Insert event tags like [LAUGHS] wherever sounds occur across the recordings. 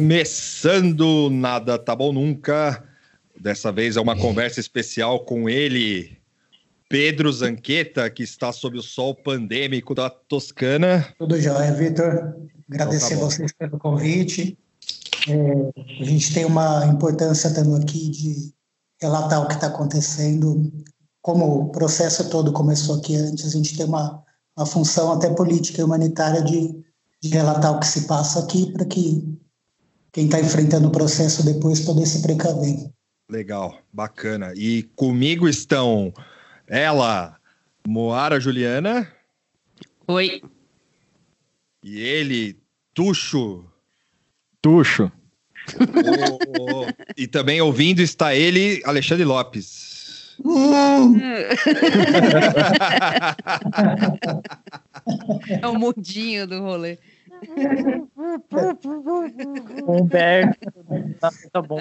Começando Nada Tá Bom Nunca. Dessa vez é uma conversa especial com ele, Pedro Zanqueta, que está sob o sol pandêmico da Toscana. Tudo jóia, Vitor. Agradecer então, tá vocês pelo convite. É, a gente tem uma importância estando aqui de relatar o que está acontecendo. Como o processo todo começou aqui antes, a gente tem uma, uma função até política e humanitária de de relatar o que se passa aqui para que quem está enfrentando o processo depois poder se precaver. Legal, bacana. E comigo estão ela, Moara Juliana. Oi. E ele, Tuxo. Tuxo. E também ouvindo está ele, Alexandre Lopes. Hum. [LAUGHS] é o mudinho do rolê. Humberto, tá, tá bom.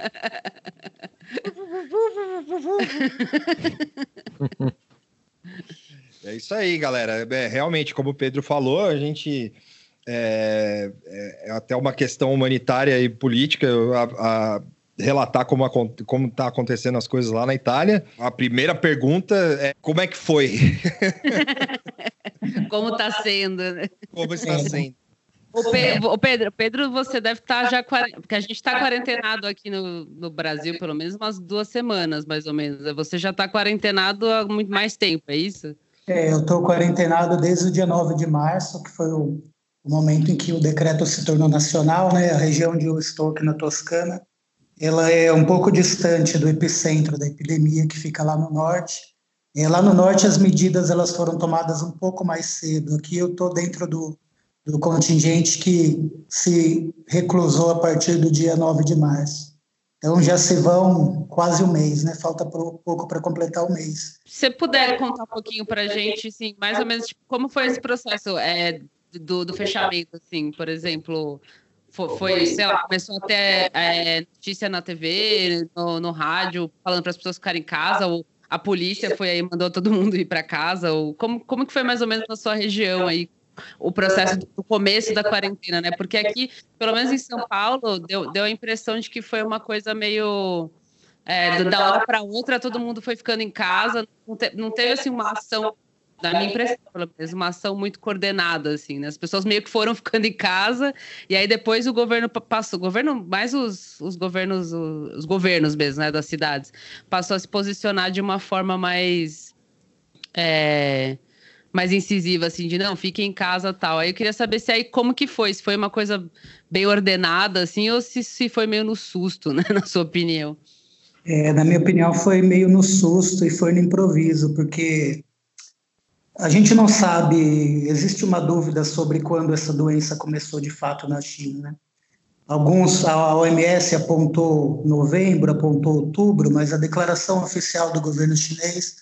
É isso aí, galera. É, realmente, como o Pedro falou, a gente é, é, é até uma questão humanitária e política a, a relatar como está acontecendo as coisas lá na Itália. A primeira pergunta é como é que foi? [LAUGHS] como está sendo? Né? Como está sendo? O, Pe o Pedro, Pedro, você deve estar tá já. Porque a gente está quarentenado aqui no, no Brasil, pelo menos umas duas semanas, mais ou menos. Você já está quarentenado há muito mais tempo, é isso? É, eu estou quarentenado desde o dia 9 de março, que foi o, o, momento em que o decreto se tornou nacional, né? A região onde eu estou aqui na Toscana, ela é um pouco distante do epicentro da epidemia, que fica lá no norte. É, lá no norte as medidas elas foram tomadas um pouco mais cedo. Aqui eu estou dentro do do contingente que se reclusou a partir do dia 9 de março. Então já se vão quase um mês, né? Falta pouco para completar o mês. Se você puder contar um pouquinho para a gente, assim, mais ou menos, tipo, como foi esse processo é, do, do fechamento, assim, por exemplo, foi, foi, sei lá, começou a ter é, notícia na TV, no, no rádio, falando para as pessoas ficarem em casa, ou a polícia foi aí mandou todo mundo ir para casa, ou como, como que foi mais ou menos na sua região aí? O processo do começo da quarentena, né? Porque aqui, pelo menos em São Paulo, deu, deu a impressão de que foi uma coisa meio. É, da hora para outra, todo mundo foi ficando em casa, não, te, não teve assim uma ação da minha impressão, pelo menos, uma ação muito coordenada, assim, né? As pessoas meio que foram [LAUGHS] ficando em casa, e aí depois o governo passou, o governo, mais os, os governos, os, os, governos mesmo, né, das cidades, passou a se posicionar de uma forma mais. É, mais incisiva, assim, de não, fique em casa tal. Aí eu queria saber se aí como que foi, se foi uma coisa bem ordenada, assim, ou se, se foi meio no susto, [LAUGHS] né, na sua opinião. É, na minha opinião, foi meio no susto e foi no improviso, porque a gente não sabe, existe uma dúvida sobre quando essa doença começou de fato na China, né? Alguns, a OMS apontou novembro, apontou outubro, mas a declaração oficial do governo chinês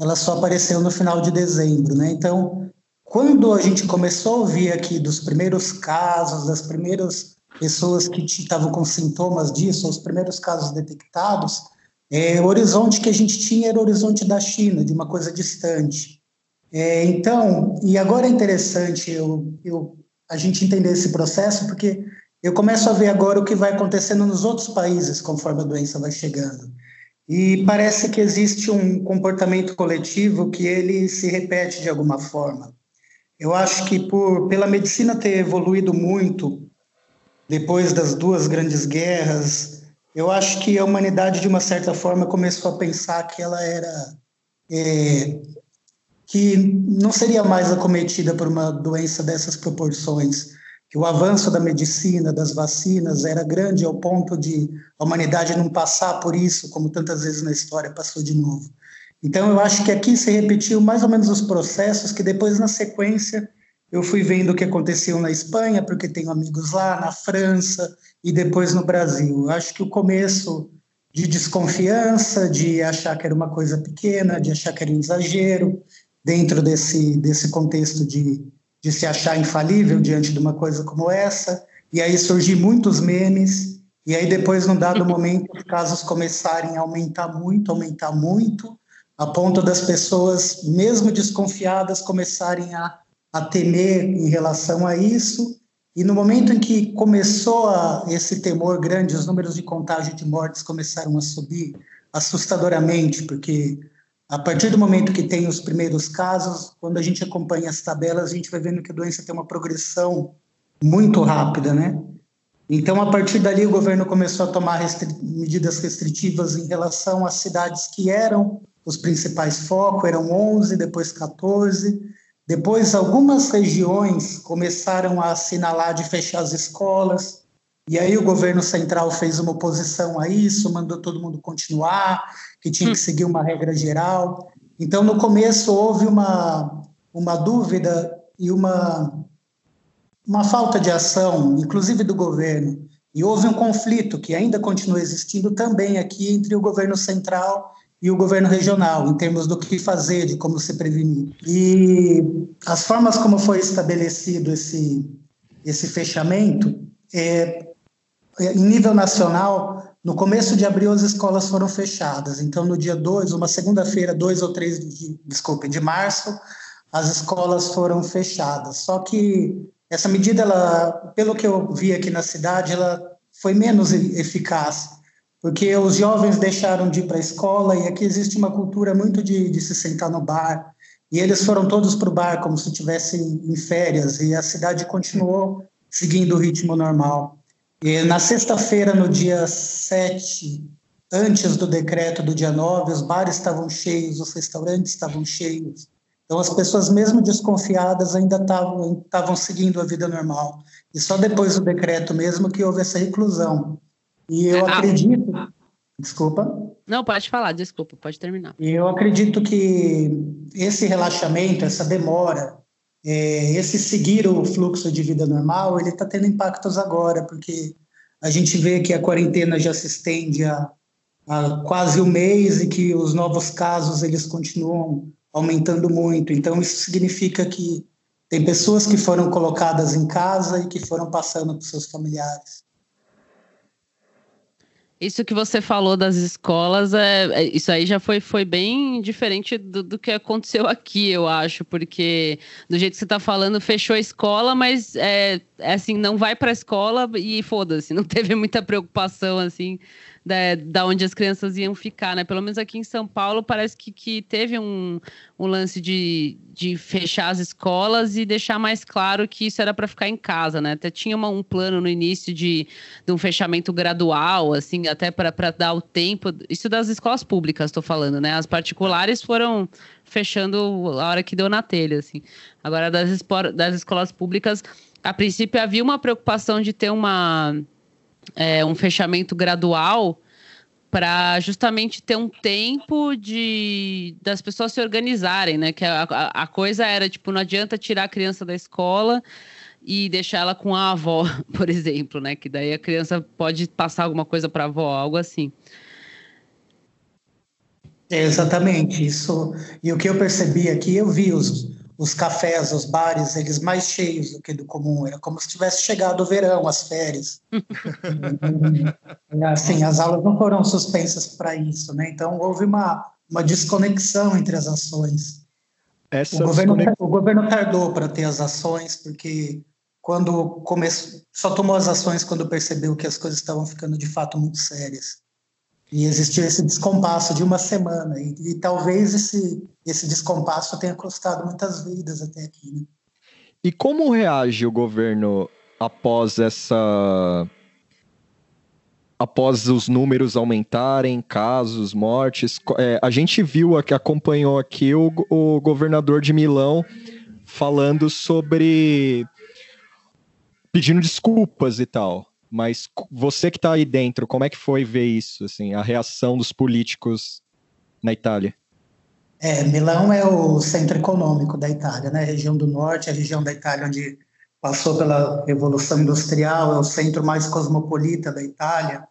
ela só apareceu no final de dezembro, né? Então, quando a gente começou a ouvir aqui dos primeiros casos, das primeiras pessoas que estavam com sintomas disso, os primeiros casos detectados, é, o horizonte que a gente tinha era o horizonte da China, de uma coisa distante. É, então, e agora é interessante eu, eu, a gente entender esse processo, porque eu começo a ver agora o que vai acontecendo nos outros países conforme a doença vai chegando. E parece que existe um comportamento coletivo que ele se repete de alguma forma. Eu acho que por pela medicina ter evoluído muito depois das duas grandes guerras, eu acho que a humanidade de uma certa forma começou a pensar que ela era é, que não seria mais acometida por uma doença dessas proporções que o avanço da medicina, das vacinas, era grande ao ponto de a humanidade não passar por isso, como tantas vezes na história passou de novo. Então, eu acho que aqui se repetiu mais ou menos os processos que depois, na sequência, eu fui vendo o que aconteceu na Espanha, porque tenho amigos lá, na França e depois no Brasil. Eu acho que o começo de desconfiança, de achar que era uma coisa pequena, de achar que era um exagero, dentro desse, desse contexto de de se achar infalível diante de uma coisa como essa, e aí surgir muitos memes, e aí depois, num dado momento, os casos começarem a aumentar muito, aumentar muito, a ponto das pessoas, mesmo desconfiadas, começarem a, a temer em relação a isso, E no momento em que começou a, esse temor grande, os números de contágio de mortes começaram a subir assustadoramente, porque a partir do momento que tem os primeiros casos, quando a gente acompanha as tabelas, a gente vai vendo que a doença tem uma progressão muito rápida, né? Então, a partir dali, o governo começou a tomar restri medidas restritivas em relação às cidades que eram os principais focos, eram 11, depois 14. Depois, algumas regiões começaram a assinalar de fechar as escolas, e aí o governo central fez uma oposição a isso, mandou todo mundo continuar, que tinha que hum. seguir uma regra geral. Então, no começo, houve uma, uma dúvida e uma uma falta de ação, inclusive do governo, e houve um conflito que ainda continua existindo também aqui entre o governo central e o governo regional, em termos do que fazer, de como se prevenir. E as formas como foi estabelecido esse, esse fechamento, é, é em nível nacional, no começo de abril as escolas foram fechadas. Então, no dia 2, uma segunda-feira, 2 ou 3 de, desculpe, de março, as escolas foram fechadas. Só que essa medida, ela, pelo que eu vi aqui na cidade, ela foi menos eficaz, porque os jovens deixaram de ir para a escola e aqui existe uma cultura muito de, de se sentar no bar. E eles foram todos para o bar como se estivessem em férias e a cidade continuou seguindo o ritmo normal. E na sexta-feira, no dia 7, antes do decreto do dia 9, os bares estavam cheios, os restaurantes estavam cheios, então, as pessoas, mesmo desconfiadas, ainda estavam seguindo a vida normal. E só depois do decreto mesmo que houve essa reclusão. E eu ah, acredito. Desculpa. Não, pode falar, desculpa, pode terminar. E eu acredito que esse relaxamento, essa demora, é, esse seguir o fluxo de vida normal, ele está tendo impactos agora, porque a gente vê que a quarentena já se estende a, a quase um mês e que os novos casos eles continuam aumentando muito. Então, isso significa que tem pessoas que foram colocadas em casa e que foram passando para seus familiares. Isso que você falou das escolas, é, é, isso aí já foi, foi bem diferente do, do, que aconteceu aqui, eu acho, porque do jeito que você está falando, fechou a escola, mas é, é assim, não vai para a escola e foda-se, não [LAUGHS] teve muita preocupação assim da, da onde as crianças iam ficar, né? Pelo menos aqui em São Paulo parece que, que teve um, um lance de, de fechar as escolas e deixar mais claro que isso era para ficar em casa, né? Até tinha uma, um plano no início de, de um fechamento gradual, assim, até para dar o tempo. Isso das escolas públicas, estou falando, né? As particulares foram fechando a hora que deu na telha, assim. Agora, das, das escolas públicas, a princípio havia uma preocupação de ter uma é, um fechamento gradual para justamente ter um tempo de das pessoas se organizarem, né? Que a, a, coisa era tipo não adianta tirar a criança da escola e deixar ela com a avó, [LAUGHS] por exemplo, né? Que daí a criança pode passar alguma coisa para a avó, algo assim. É exatamente isso. E o que eu percebi aqui, eu vi os os cafés, os bares, eles mais cheios do que do comum. Era como se tivesse chegado o verão, as férias. [LAUGHS] assim, as aulas não foram suspensas para isso, né? Então houve uma, uma desconexão entre as ações. o, governo, o governo tardou para ter as ações, porque quando começou, só tomou as ações quando percebeu que as coisas estavam ficando de fato muito sérias. E existiu esse descompasso de uma semana. E, e, talvez esse, esse descompasso tenha custado muitas vidas até aqui. Né? E como reage o governo após essa. Após os números aumentarem, casos, mortes? É, a gente viu, que acompanhou aqui o, o governador de Milão falando sobre. pedindo desculpas e tal. Mas você que está aí dentro, como é que foi ver isso, assim, a reação dos políticos na Itália? É, Milão é o centro econômico da Itália, né? A região do norte, a região da Itália onde passou pela Revolução Industrial, é o centro mais cosmopolita da Itália.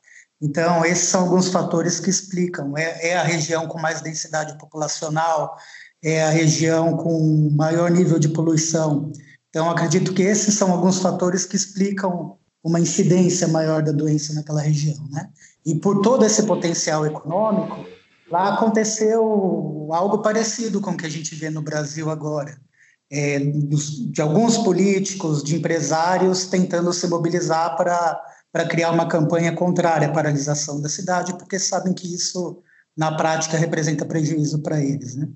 Então, esses são alguns fatores que explicam. É, é a região com mais densidade populacional, é a região com maior nível de poluição. Então, acredito que esses são alguns fatores que explicam uma incidência maior da doença naquela região, né? E por todo esse potencial econômico, lá aconteceu algo parecido com o que a gente vê no Brasil agora. é, de alguns políticos, de empresários tentando se mobilizar para para criar uma campanha contrária à paralisação da cidade, porque sabem que isso, na prática, representa prejuízo para eles. Né?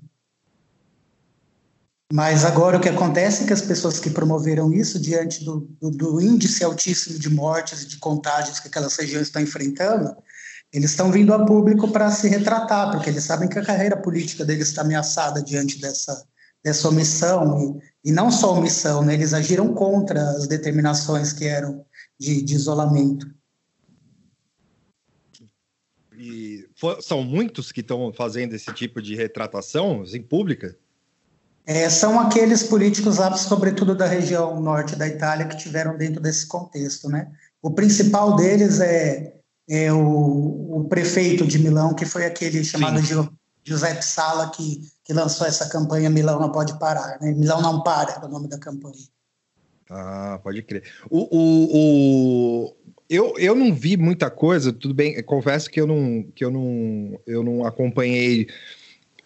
Mas agora o que acontece é que as pessoas que promoveram isso, diante do, do, do índice altíssimo de mortes e de contágios que aquelas regiões estão enfrentando, eles estão vindo a público para se retratar, porque eles sabem que a carreira política deles está ameaçada diante dessa, dessa omissão, e, e não só omissão, né, eles agiram contra as determinações que eram de, de isolamento. E for, são muitos que estão fazendo esse tipo de retratação em pública? É, são aqueles políticos, sobretudo da região norte da Itália, que tiveram dentro desse contexto, né? O principal deles é, é o, o, prefeito de Milão, que foi aquele chamado Sim. Giuseppe Sala, que, que lançou essa campanha Milão não pode parar, né? Milão não para, era o nome da campanha. Ah, pode crer. O, o, o, eu, eu não vi muita coisa, tudo bem, confesso que eu não, que eu não, eu não acompanhei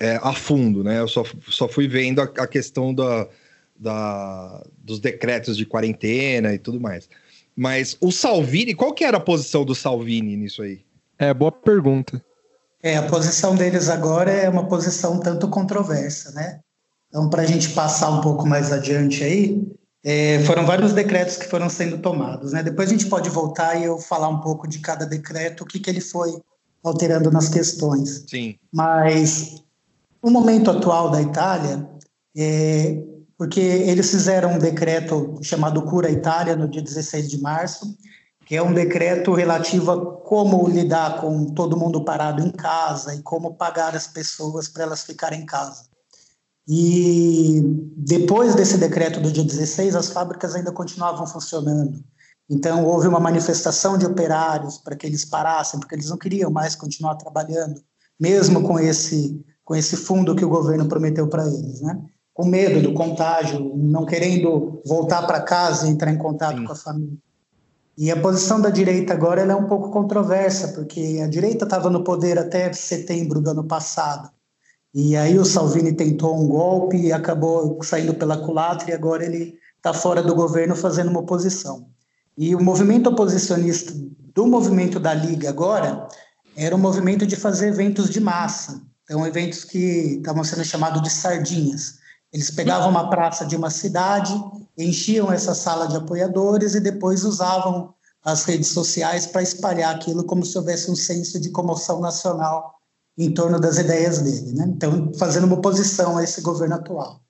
é, a fundo, né? Eu só, só fui vendo a, a questão da, da, dos decretos de quarentena e tudo mais. Mas o Salvini, qual que era a posição do Salvini nisso aí? É, boa pergunta. É, a posição deles agora é uma posição tanto controversa, né? Então, para a gente passar um pouco mais adiante aí, é, foram vários decretos que foram sendo tomados. Né? Depois a gente pode voltar e eu falar um pouco de cada decreto, o que, que ele foi alterando nas questões. Sim. Mas o momento atual da Itália, é, porque eles fizeram um decreto chamado Cura Itália no dia 16 de março, que é um decreto relativo a como lidar com todo mundo parado em casa e como pagar as pessoas para elas ficarem em casa. E depois desse decreto do dia 16, as fábricas ainda continuavam funcionando. Então, houve uma manifestação de operários para que eles parassem, porque eles não queriam mais continuar trabalhando, mesmo com esse, com esse fundo que o governo prometeu para eles, né? com medo do contágio, não querendo voltar para casa e entrar em contato Sim. com a família. E a posição da direita agora é um pouco controversa, porque a direita estava no poder até setembro do ano passado. E aí o Salvini tentou um golpe e acabou saindo pela culatra e agora ele está fora do governo fazendo uma oposição. E o movimento oposicionista do movimento da Liga agora era um movimento de fazer eventos de massa. Então, eventos que estavam sendo chamados de sardinhas. Eles pegavam uma praça de uma cidade, enchiam essa sala de apoiadores e depois usavam as redes sociais para espalhar aquilo como se houvesse um senso de comoção nacional em torno das ideias dele, né? Então, fazendo uma oposição a esse governo atual.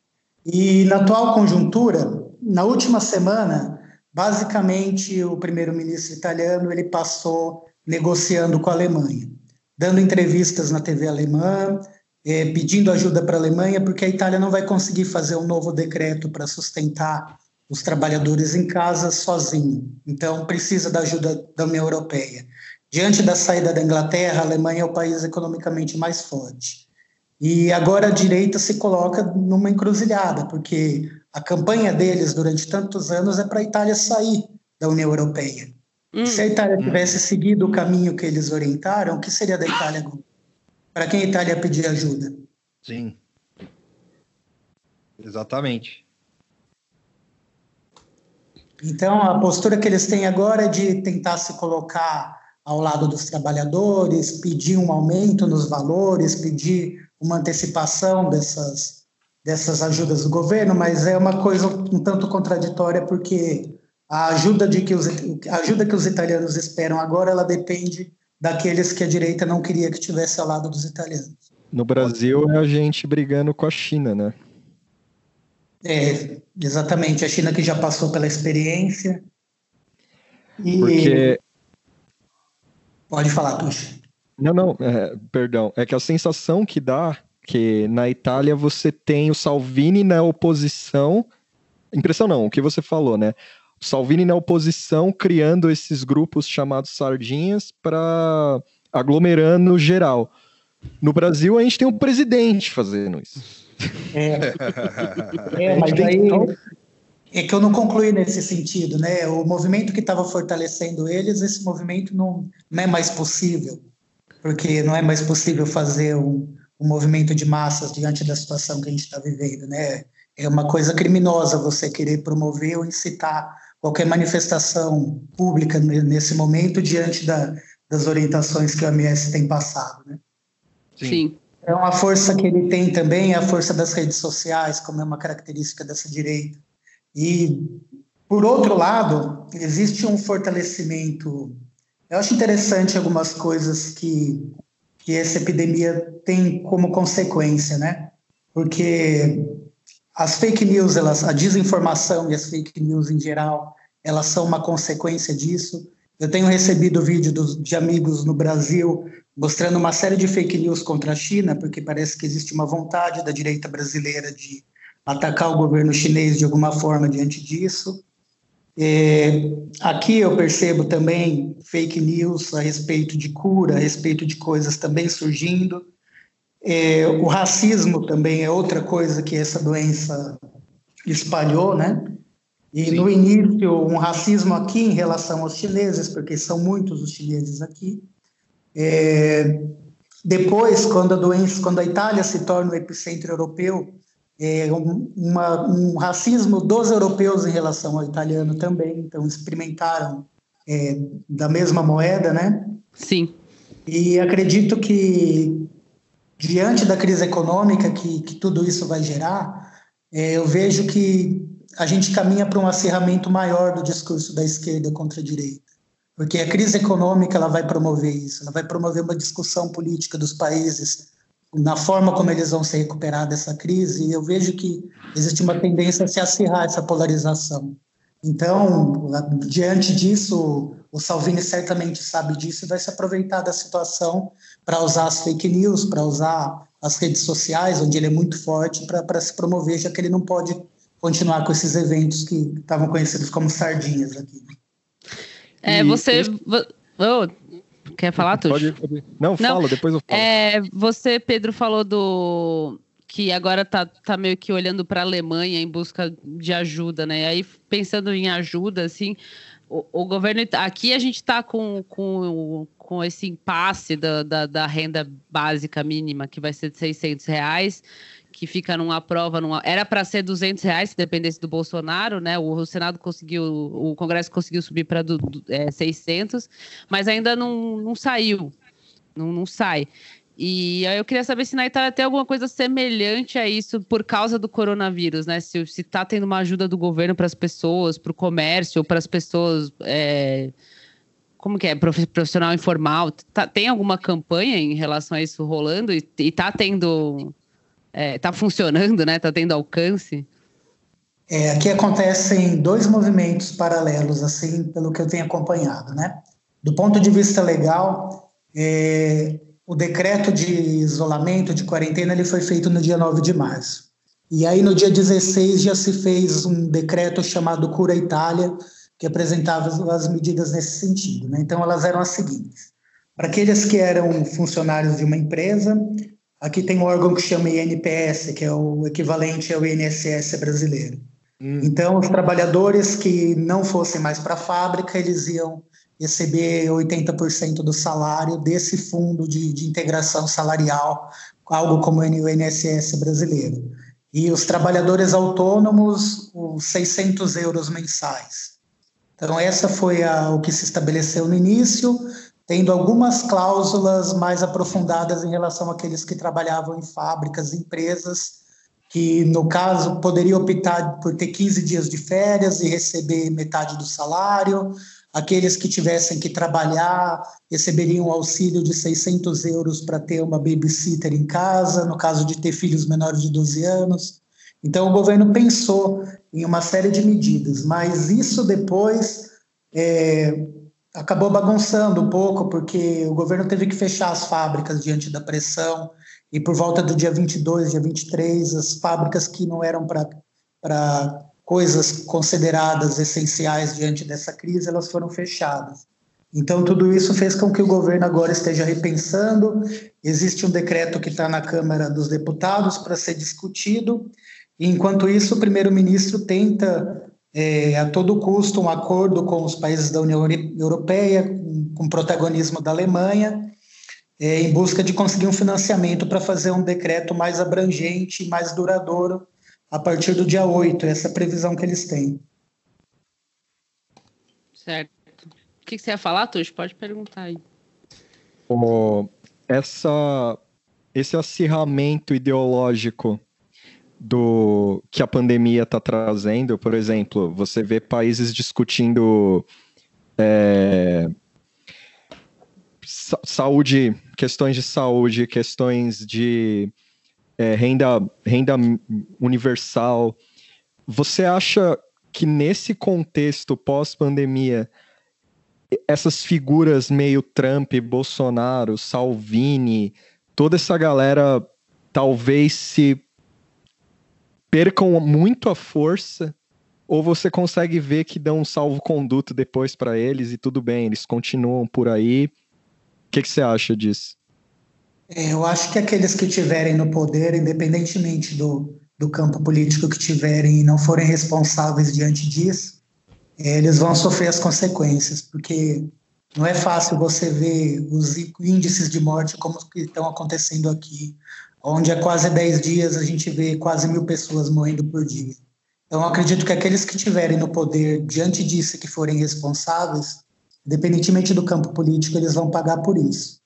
E na atual conjuntura, na última semana, basicamente o primeiro-ministro italiano ele passou negociando com a Alemanha, dando entrevistas na TV alemã, é, pedindo ajuda para a Alemanha, porque a Itália não vai conseguir fazer um novo decreto para sustentar os trabalhadores em casa sozinho. Então, precisa da ajuda da União Europeia. Diante da saída da Inglaterra, a Alemanha é o país economicamente mais forte. E agora a direita se coloca numa encruzilhada, porque a campanha deles durante tantos anos é para a Itália sair da União Europeia. Hum. Se a Itália tivesse seguido o caminho que eles orientaram, o que seria da Itália agora? Para quem a Itália pedir ajuda? Sim. Exatamente. Então, a postura que eles têm agora é de tentar se colocar ao lado dos trabalhadores, pedir um aumento nos valores, pedir uma antecipação dessas, dessas ajudas do governo, mas é uma coisa um tanto contraditória porque a ajuda, de que os, a ajuda que os italianos esperam agora, ela depende daqueles que a direita não queria que tivesse ao lado dos italianos. No Brasil é a gente brigando com a China, né? É, exatamente. A China que já passou pela experiência. E... Porque Pode falar, Tuxa. Não, não, é, perdão. É que a sensação que dá que na Itália você tem o Salvini na oposição. Impressão não, o que você falou, né? Salvini na oposição criando esses grupos chamados sardinhas para aglomerando geral. No Brasil a gente tem um presidente fazendo isso. É, [LAUGHS] é mas aí, é que eu não concluí nesse sentido, né? O movimento que estava fortalecendo eles, esse movimento não, não é mais possível, porque não é mais possível fazer um, um movimento de massas diante da situação que a gente está vivendo, né? é uma coisa criminosa você querer promover ou incitar qualquer manifestação pública nesse momento diante da, das orientações que o OMS tem passado. Né? Sim. Então, a força que ele tem também é a força das redes sociais, como é uma característica dessa direita. E, por outro lado, existe um fortalecimento. Eu acho interessante algumas coisas que, que essa epidemia tem como consequência, né? Porque as fake news, elas, a desinformação e as fake news em geral, elas são uma consequência disso. Eu tenho recebido vídeo dos, de amigos no Brasil mostrando uma série de fake news contra a China, porque parece que existe uma vontade da direita brasileira de atacar o governo chinês de alguma forma diante disso. É, aqui eu percebo também fake news a respeito de cura, a respeito de coisas também surgindo. É, o racismo também é outra coisa que essa doença espalhou, né? E Sim. no início, um racismo aqui em relação aos chineses, porque são muitos os chineses aqui. É, depois, quando a doença, quando a Itália se torna o epicentro europeu, é, um, uma, um racismo dos europeus em relação ao italiano também, então experimentaram é, da mesma moeda, né? Sim. E acredito que diante da crise econômica que, que tudo isso vai gerar, é, eu vejo que a gente caminha para um acirramento maior do discurso da esquerda contra a direita. Porque a crise econômica ela vai promover isso, ela vai promover uma discussão política dos países na forma como eles vão se recuperar dessa crise, e eu vejo que existe uma tendência a se acirrar essa polarização. Então, diante disso, o Salvini certamente sabe disso e vai se aproveitar da situação para usar as fake news, para usar as redes sociais, onde ele é muito forte, para se promover, já que ele não pode continuar com esses eventos que estavam conhecidos como sardinhas aqui. É, você. Oh, quer falar, Tuxo? Pode, pode. Não, não, fala, depois eu falo. É, você, Pedro, falou do que agora tá, tá meio que olhando para a Alemanha em busca de ajuda, né? E aí, pensando em ajuda, assim, o, o governo. Aqui a gente está com, com, com esse impasse da, da, da, renda básica mínima, que vai ser de 600 reais, que fica numa prova. Numa, era para ser 200 reais, se dependesse do Bolsonaro, né? O, o Senado conseguiu, o Congresso conseguiu subir para é, 600, mas ainda não, não saiu. Não, não sai. E aí eu queria saber se na Itália tem alguma coisa semelhante a isso por causa do coronavírus, né? Se está tendo uma ajuda do governo para as pessoas, para o comércio, para as pessoas. É... Como que é? Profissional informal. Tá, tem alguma campanha em relação a isso rolando? E, está tendo. Está é, funcionando, né? Está tendo alcance? É, aqui acontecem dois movimentos paralelos, assim, pelo que eu tenho acompanhado, né? Do ponto de vista legal, é, o decreto de isolamento, de quarentena, ele foi feito no dia 9 de março. E aí, no dia 16, já se fez um decreto chamado Cura Itália, que apresentava as medidas nesse sentido. Né? Então, elas eram as seguintes. Para aqueles que eram funcionários de uma empresa, aqui tem um órgão que chama INPS, que é o equivalente ao INSS brasileiro. Hum. Então, os trabalhadores que não fossem mais para a fábrica, eles iam receber 80% do salário desse fundo de, de integração salarial, algo como o INSS brasileiro. E os trabalhadores autônomos, os 600 euros mensais. Então, essa foi a, o que se estabeleceu no início, tendo algumas cláusulas mais aprofundadas em relação àqueles que trabalhavam em fábricas, empresas, que, no caso, poderiam optar por ter 15 dias de férias e receber metade do salário, Aqueles que tivessem que trabalhar receberiam um auxílio de 600 euros para ter uma babysitter em casa, no caso de ter filhos menores de 12 anos. Então, o governo pensou em uma série de medidas, mas isso depois é, acabou bagunçando um pouco, porque o governo teve que fechar as fábricas diante da pressão, e por volta do dia 22, dia 23, as fábricas que não eram para coisas consideradas essenciais diante dessa crise, elas foram fechadas. Então, tudo isso fez com que o governo agora esteja repensando. Existe um decreto que está na Câmara dos Deputados para ser discutido. E, enquanto isso, o primeiro-ministro tenta, é, a todo custo, um acordo com os países da União Europeia, com protagonismo da Alemanha, é, em busca de conseguir um financiamento para fazer um decreto mais abrangente e mais duradouro a partir do dia 8, essa é a previsão que eles têm. Certo. O que você ia falar, Tuxo? Pode perguntar aí. Oh, essa, esse acirramento ideológico do que a pandemia está trazendo, por exemplo, você vê países discutindo é, saúde, questões de saúde, questões de é, renda, renda universal. Você acha que nesse contexto pós-pandemia, essas figuras meio Trump, Bolsonaro, Salvini, toda essa galera talvez se percam muito a força ou você consegue ver que dão um salvo-conduto depois para eles e tudo bem, eles continuam por aí. O que, que você acha disso? É, eu acho que aqueles que tiverem no poder, independentemente do, do campo político que tiverem e não forem responsáveis diante disso, é, eles vão sofrer as consequências, porque não é fácil você ver os índices de morte como que estão acontecendo aqui, onde há quase 10 dias a gente vê quase mil pessoas morrendo por dia. Então, acredito que aqueles que tiverem no poder diante disso que forem responsáveis, independentemente do campo político, eles vão pagar por isso.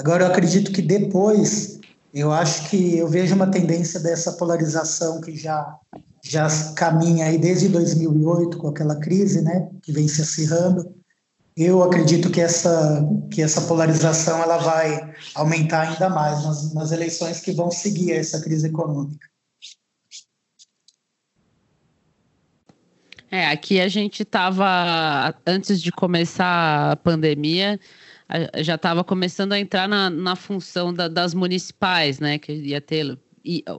Agora, eu acredito que depois, eu acho que eu vejo uma tendência dessa polarização que já já caminha aí desde 2008 com aquela crise, né, que vem se acirrando. Eu acredito que essa que essa polarização ela vai aumentar ainda mais nas, nas eleições que vão seguir essa crise econômica. É, aqui a gente estava antes de começar a pandemia, já estava começando a entrar na, na função da, das municipais, né? Que ia ter,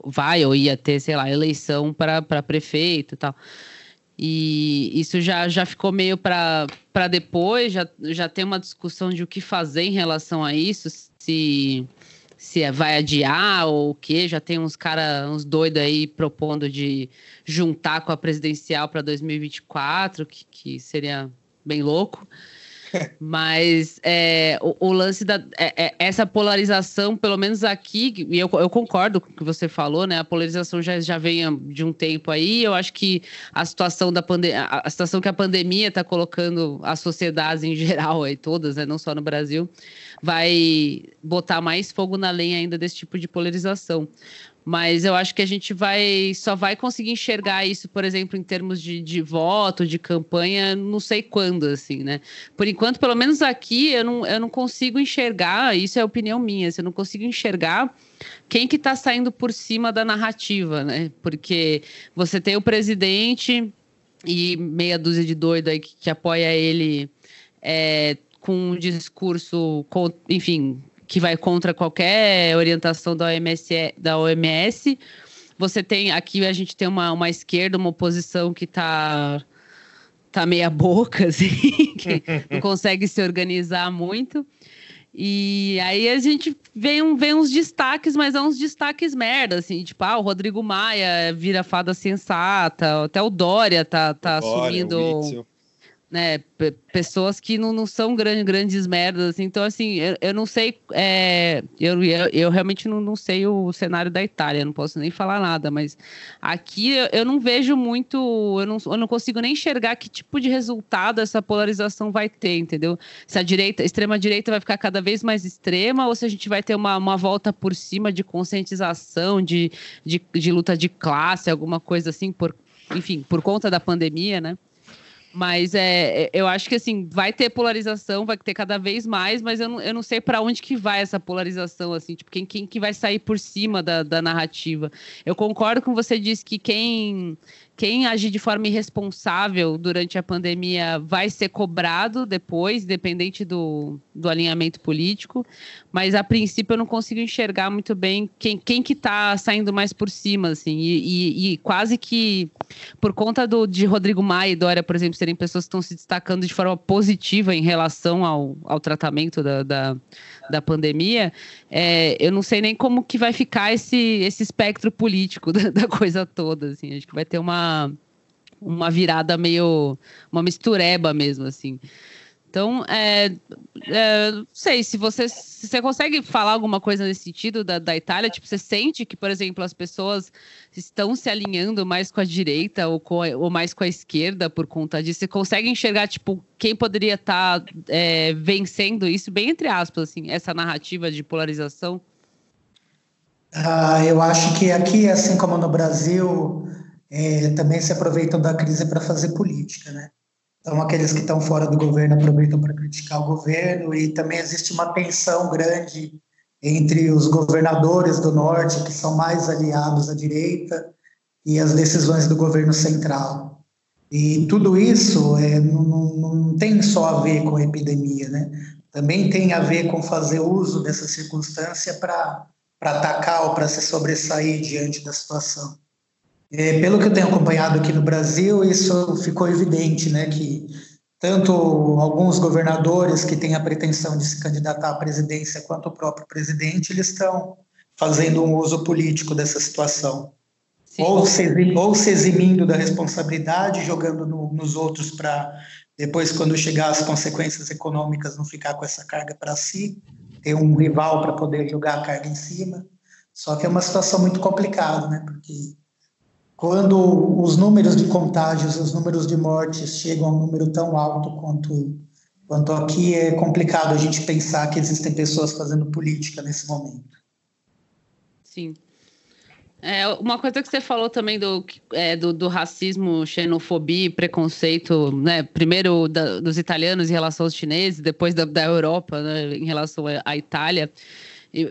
vai ou ia ter, sei lá, eleição para prefeito e tal. E isso já, já ficou meio para depois, já, já tem uma discussão de o que fazer em relação a isso, se, se é, vai adiar ou o quê. Já tem uns caras, uns doidos aí propondo de juntar com a presidencial para 2024, que, que seria bem louco. Mas é, o, o, lance da é, é, essa polarização, pelo menos aqui, e eu, eu, concordo com o que você falou, né? A polarização já, já vem de um tempo aí. Eu acho que a situação da pandemia, a situação que a pandemia está colocando as sociedades em geral aí, todas, né? Não só no Brasil, vai botar mais fogo na lenha ainda desse tipo de polarização. Mas eu acho que a gente vai só vai conseguir enxergar isso, por exemplo, em termos de, de voto, de campanha, não sei quando, assim, né? Por enquanto, pelo menos aqui, eu não, eu não consigo enxergar, isso é opinião minha, assim, eu não consigo enxergar quem que está saindo por cima da narrativa, né? Porque você tem o presidente e meia dúzia de doido aí que, que apoia ele é, com um discurso, enfim, que vai contra qualquer orientação da OMS, da OMS. Você tem aqui a gente tem uma, uma esquerda, uma oposição que está tá meia boca, [LAUGHS] assim, que não consegue se organizar muito. E aí a gente vê, um, vê uns destaques, mas é uns destaques merda, assim, tipo, ah, o Rodrigo Maia vira fada sensata, até o Dória tá, tá Dória, assumindo né, pessoas que não, não são grandes, grandes merdas, assim. então assim, eu, eu não sei, é, eu, eu, eu, realmente não, não sei o cenário da Itália, não posso nem falar nada, mas aqui eu, eu não vejo muito, eu não, eu não consigo nem enxergar que tipo de resultado essa polarização vai ter, entendeu? Se a direita, a extrema direita vai ficar cada vez mais extrema ou se a gente vai ter uma, uma volta por cima de conscientização, de, de, de luta de classe, alguma coisa assim, por, enfim, por conta da pandemia, né? Mas é, é, eu acho que assim, vai ter polarização, vai ter cada vez mais, mas eu não, eu não sei para onde que vai essa polarização, assim, tipo, quem, quem que vai sair por cima da, da narrativa. Eu concordo com você disse que quem quem agir de forma irresponsável durante a pandemia vai ser cobrado depois, dependente do, do alinhamento político, mas a princípio eu não consigo enxergar muito bem quem, quem que está saindo mais por cima, assim, e, e, e, quase que por conta do, de Rodrigo Maia e Dória, por exemplo, serem pessoas que estão se destacando de forma positiva em relação ao, ao tratamento da, da da pandemia, é, eu não sei nem como que vai ficar esse, esse espectro político [LAUGHS] da, da coisa toda, assim. Acho que vai ter uma, uma virada meio... uma mistureba mesmo, assim. Então, é, é, não sei se você, se você consegue falar alguma coisa nesse sentido da, da Itália. Tipo, você sente que, por exemplo, as pessoas estão se alinhando mais com a direita ou, com a, ou mais com a esquerda por conta disso? Você consegue enxergar, tipo, quem poderia estar tá, é, vencendo isso, bem entre aspas, assim, essa narrativa de polarização? Ah, eu acho que aqui, assim como no Brasil, é, também se aproveitam da crise para fazer política, né? Então, aqueles que estão fora do governo aproveitam para criticar o governo, e também existe uma tensão grande entre os governadores do norte, que são mais aliados à direita, e as decisões do governo central. E tudo isso é, não, não tem só a ver com a epidemia, né? Também tem a ver com fazer uso dessa circunstância para atacar ou para se sobressair diante da situação. É, pelo que eu tenho acompanhado aqui no Brasil, isso ficou evidente, né, que tanto alguns governadores que têm a pretensão de se candidatar à presidência, quanto o próprio presidente, eles estão fazendo um uso político dessa situação. Ou se, ou se eximindo da responsabilidade, jogando no, nos outros para depois, quando chegar as consequências econômicas, não ficar com essa carga para si, ter um rival para poder jogar a carga em cima. Só que é uma situação muito complicada, né? Porque quando os números de contágios, os números de mortes chegam a um número tão alto quanto, quanto aqui, é complicado a gente pensar que existem pessoas fazendo política nesse momento. Sim. É, uma coisa que você falou também do, é, do, do, racismo, xenofobia preconceito, né? Primeiro da, dos italianos em relação aos chineses, depois da, da Europa, né? em relação à Itália.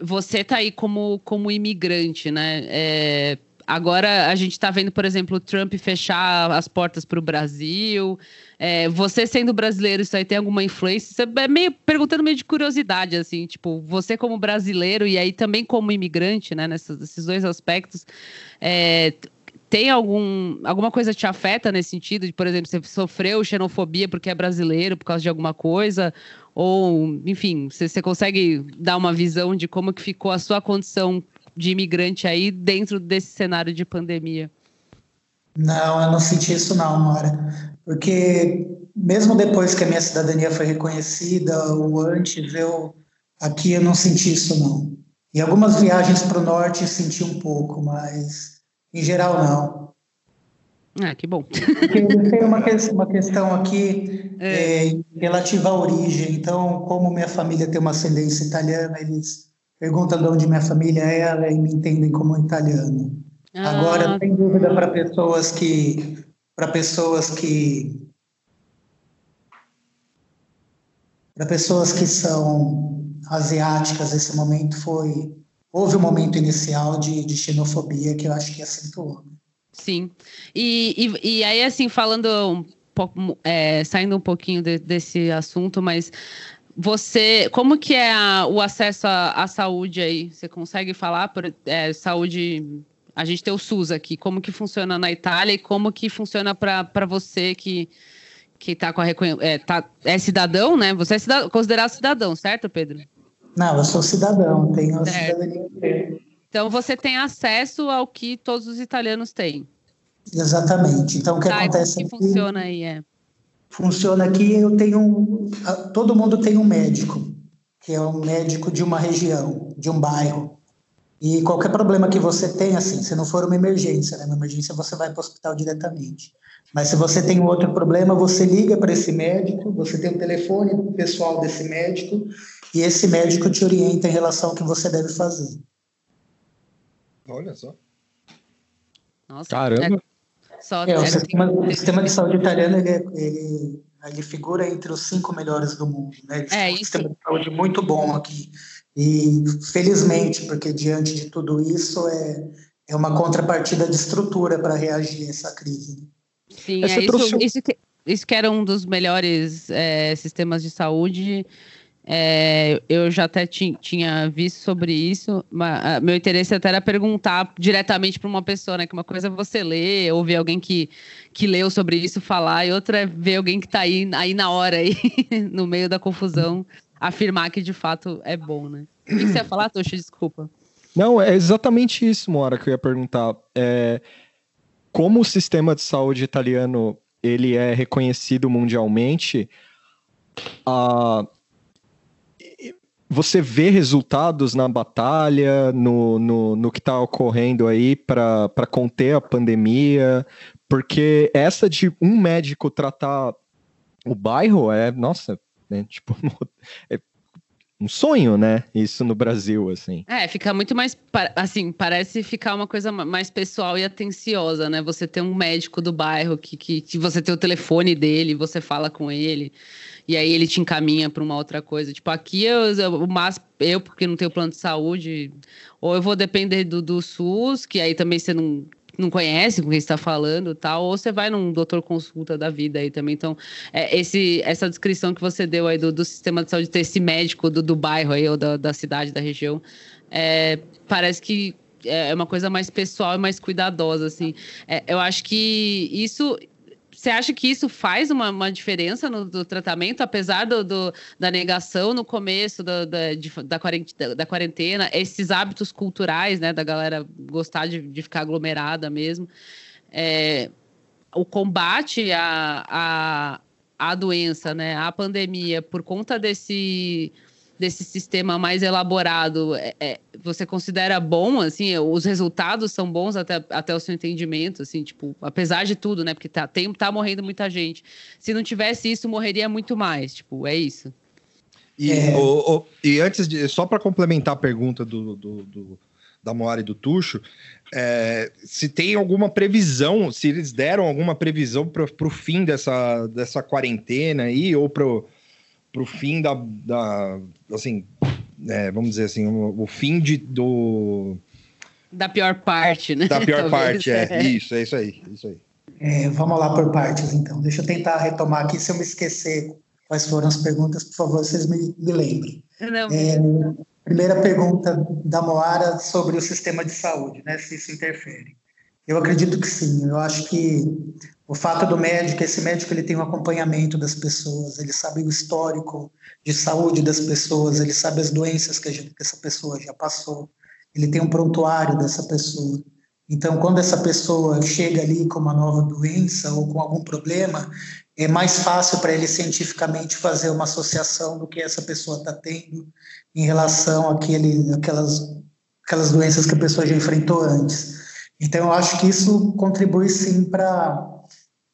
Você está aí como, como imigrante, né? É, Agora a gente está vendo, por exemplo, o Trump fechar as portas para o Brasil. É, você sendo brasileiro, isso aí tem alguma influência? É meio perguntando meio de curiosidade, assim, tipo, você como brasileiro e aí também como imigrante, né, nesses, nesses dois aspectos, é, tem algum, alguma coisa te afeta nesse sentido? De, por exemplo, você sofreu xenofobia porque é brasileiro, por causa de alguma coisa? Ou, enfim, você, você consegue dar uma visão de como que ficou a sua condição de imigrante aí dentro desse cenário de pandemia? Não, eu não senti isso não, Mora. Porque mesmo depois que a minha cidadania foi reconhecida, ou antes, eu aqui eu não senti isso não. Em algumas viagens para o norte senti um pouco, mas em geral não. Ah, que bom. Tem uma, uma questão aqui é. É, relativa à origem. Então, como minha família tem uma ascendência italiana, eles perguntam de onde minha família é e me entendem como italiano. Ah. Agora, sem dúvida, para pessoas que para pessoas que para pessoas que são asiáticas, esse momento foi houve um momento inicial de, de xenofobia que eu acho que acentuou. Sim. E, e, e aí, assim, falando um pouco, é, saindo um pouquinho de, desse assunto, mas você, como que é a, o acesso à, saúde aí? Você consegue falar por é, saúde? A gente tem o SUS aqui. Como que funciona na Itália e como que funciona para você que que tá com a é, tá, é cidadão, né? Você é cidadão, considerado cidadão, certo, Pedro? Não, eu sou cidadão, tenho a cidadania. Então você tem acesso ao que todos os italianos têm. Exatamente. Então o que tá, acontece? Como que aqui... funciona aí, é funciona aqui, eu tenho um, todo mundo tem um médico, que é um médico de uma região, de um bairro. E qualquer problema que você tenha, assim, se não for uma emergência, né? Uma emergência você vai para o hospital diretamente. Mas se você tem um outro problema, você liga para esse médico, você tem o telefone pessoal desse médico, e esse médico te orienta em relação ao que você deve fazer. Olha só. Nossa, Caramba. É só é, o, sistema, o sistema de saúde italiano ele, é, ele, ele, figura entre os cinco melhores do mundo. Né? é, um sistema de saúde muito bom aqui. E felizmente, porque diante de tudo isso é, é uma contrapartida de estrutura para reagir a essa crise. Sim, é, isso, isso, que, isso que era um dos melhores é, sistemas de saúde é, eu já até tinha visto sobre isso, mas meu interesse até era perguntar diretamente para uma pessoa, né? Que uma coisa é você ler, ouvir alguém que, que leu sobre isso falar, e outra é ver alguém que está aí, aí na hora, aí, [LAUGHS] no meio da confusão, afirmar que de fato é bom, né? O que você ia falar, Tocha? Desculpa. Não, é exatamente isso, Mora, que eu ia perguntar. É, como o sistema de saúde italiano ele é reconhecido mundialmente, a, você vê resultados na batalha, no, no, no que está ocorrendo aí para conter a pandemia? Porque essa de um médico tratar o bairro é, nossa, né, tipo, [LAUGHS] é um sonho, né? Isso no Brasil, assim. É, fica muito mais, assim, parece ficar uma coisa mais pessoal e atenciosa, né? Você ter um médico do bairro que, que, que você tem o telefone dele, você fala com ele e aí ele te encaminha para uma outra coisa. Tipo, aqui eu, eu, mas eu, porque não tenho plano de saúde, ou eu vou depender do, do SUS, que aí também você não, não conhece com quem está falando tal, ou você vai num doutor consulta da vida aí também. Então, é, esse, essa descrição que você deu aí do, do sistema de saúde, ter esse médico do, do bairro aí, ou da, da cidade, da região, é, parece que é uma coisa mais pessoal e mais cuidadosa, assim. É, eu acho que isso você acha que isso faz uma, uma diferença no do tratamento, apesar do, do, da negação no começo do, da, de, da, quarentena, da, quarentena, esses hábitos culturais, né, da galera gostar de, de ficar aglomerada mesmo, é, o combate à, à, à doença, né, à pandemia, por conta desse desse sistema mais elaborado, é, é, você considera bom, assim, os resultados são bons até, até o seu entendimento, assim, tipo, apesar de tudo, né, porque tá, tem, tá morrendo muita gente. Se não tivesse isso, morreria muito mais, tipo, é isso. E, é. o, o, e antes de, só para complementar a pergunta do, do, do da Moara e do Tuxo, é, se tem alguma previsão, se eles deram alguma previsão para o fim dessa, dessa quarentena aí, ou para para o fim da, da assim, é, vamos dizer assim, o, o, fim de, do da pior parte, né? Da pior [LAUGHS] parte, é. é. Isso, é isso aí, isso aí. É, vamos lá por partes, então. Deixa eu tentar retomar aqui. Se eu me esquecer quais foram as perguntas, por favor, vocês me, me lembrem. Não. É, primeira pergunta da Moara sobre o sistema de saúde, né? Se isso interfere. Eu acredito que sim. Eu acho que o fato do médico, esse médico ele tem um acompanhamento das pessoas, ele sabe o histórico de saúde das pessoas, ele sabe as doenças que, gente, que essa pessoa já passou, ele tem um prontuário dessa pessoa. Então, quando essa pessoa chega ali com uma nova doença ou com algum problema, é mais fácil para ele cientificamente fazer uma associação do que essa pessoa está tendo em relação àquele, àquelas, aquelas doenças que a pessoa já enfrentou antes. Então, eu acho que isso contribui sim para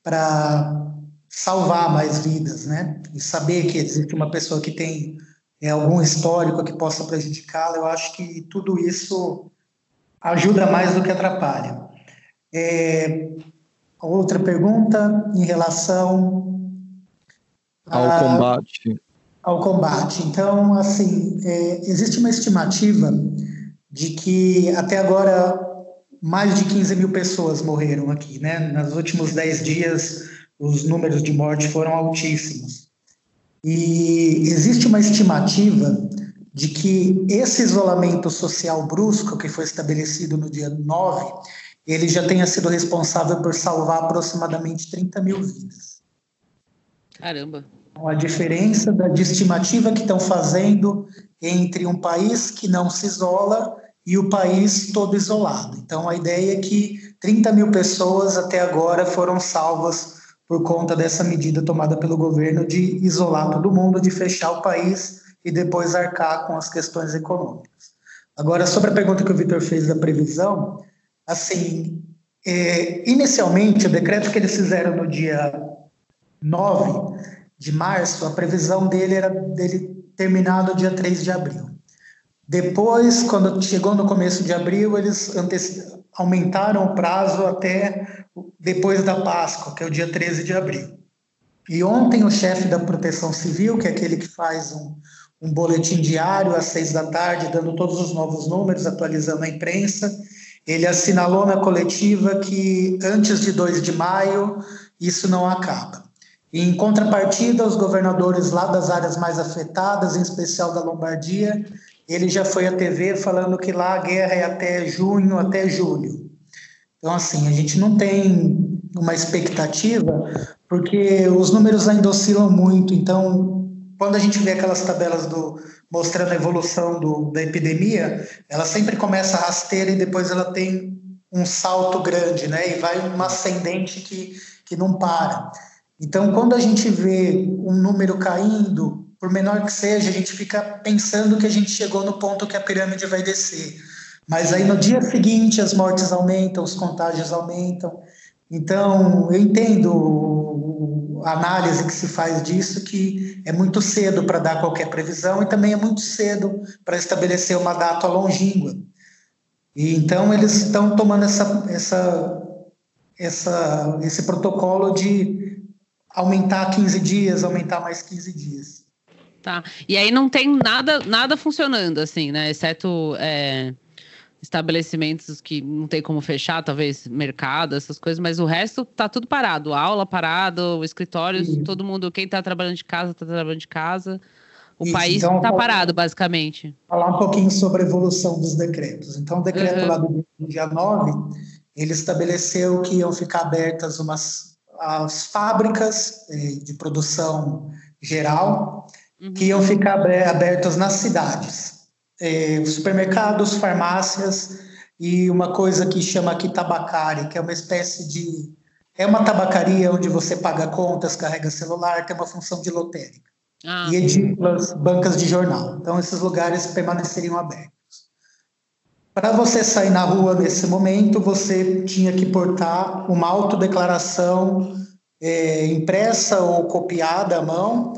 para salvar mais vidas, né? E saber que existe uma pessoa que tem é, algum histórico que possa prejudicá-la, eu acho que tudo isso ajuda mais do que atrapalha. É, outra pergunta em relação ao a, combate. Ao combate. Então, assim, é, existe uma estimativa de que até agora mais de 15 mil pessoas morreram aqui, né? Nos últimos 10 dias, os números de morte foram altíssimos. E existe uma estimativa de que esse isolamento social brusco que foi estabelecido no dia 9, ele já tenha sido responsável por salvar aproximadamente 30 mil vidas. Caramba! Então, a diferença da de estimativa que estão fazendo entre um país que não se isola e o país todo isolado. Então, a ideia é que 30 mil pessoas até agora foram salvas por conta dessa medida tomada pelo governo de isolar todo mundo, de fechar o país e depois arcar com as questões econômicas. Agora, sobre a pergunta que o Vitor fez da previsão, assim, é, inicialmente, o decreto que eles fizeram no dia 9 de março, a previsão dele era dele terminar no dia 3 de abril. Depois, quando chegou no começo de abril, eles aumentaram o prazo até depois da Páscoa, que é o dia 13 de abril. E ontem o chefe da Proteção Civil, que é aquele que faz um, um boletim diário às seis da tarde, dando todos os novos números, atualizando a imprensa, ele assinalou na coletiva que antes de 2 de maio isso não acaba. Em contrapartida, os governadores lá das áreas mais afetadas, em especial da Lombardia, ele já foi à TV falando que lá a guerra é até junho, até julho. Então, assim, a gente não tem uma expectativa, porque os números ainda oscilam muito. Então, quando a gente vê aquelas tabelas do mostrando a evolução do, da epidemia, ela sempre começa rasteira e depois ela tem um salto grande, né? E vai uma ascendente que, que não para. Então, quando a gente vê um número caindo, por menor que seja, a gente fica pensando que a gente chegou no ponto que a pirâmide vai descer. Mas aí no dia seguinte as mortes aumentam, os contágios aumentam. Então, eu entendo a análise que se faz disso, que é muito cedo para dar qualquer previsão e também é muito cedo para estabelecer uma data longínqua. E então eles estão tomando essa, essa, essa, esse protocolo de aumentar 15 dias, aumentar mais 15 dias. Tá. E aí não tem nada, nada funcionando, assim, né? Exceto é, estabelecimentos que não tem como fechar, talvez mercado, essas coisas, mas o resto tá tudo parado. Aula parado, escritórios, todo mundo, quem tá trabalhando de casa, tá trabalhando de casa. O Isso, país está então, parado, basicamente. Falar um pouquinho sobre a evolução dos decretos. Então, o decreto uhum. lá do dia 9, ele estabeleceu que iam ficar abertas umas as fábricas eh, de produção geral, uhum. que iam ficar abertas nas cidades. Eh, supermercados, farmácias e uma coisa que chama aqui tabacari, que é uma espécie de... É uma tabacaria onde você paga contas, carrega celular, tem uma função de lotérica ah. e edículas, bancas de jornal. Então, esses lugares permaneceriam abertos. Para você sair na rua nesse momento, você tinha que portar uma autodeclaração é, impressa ou copiada à mão,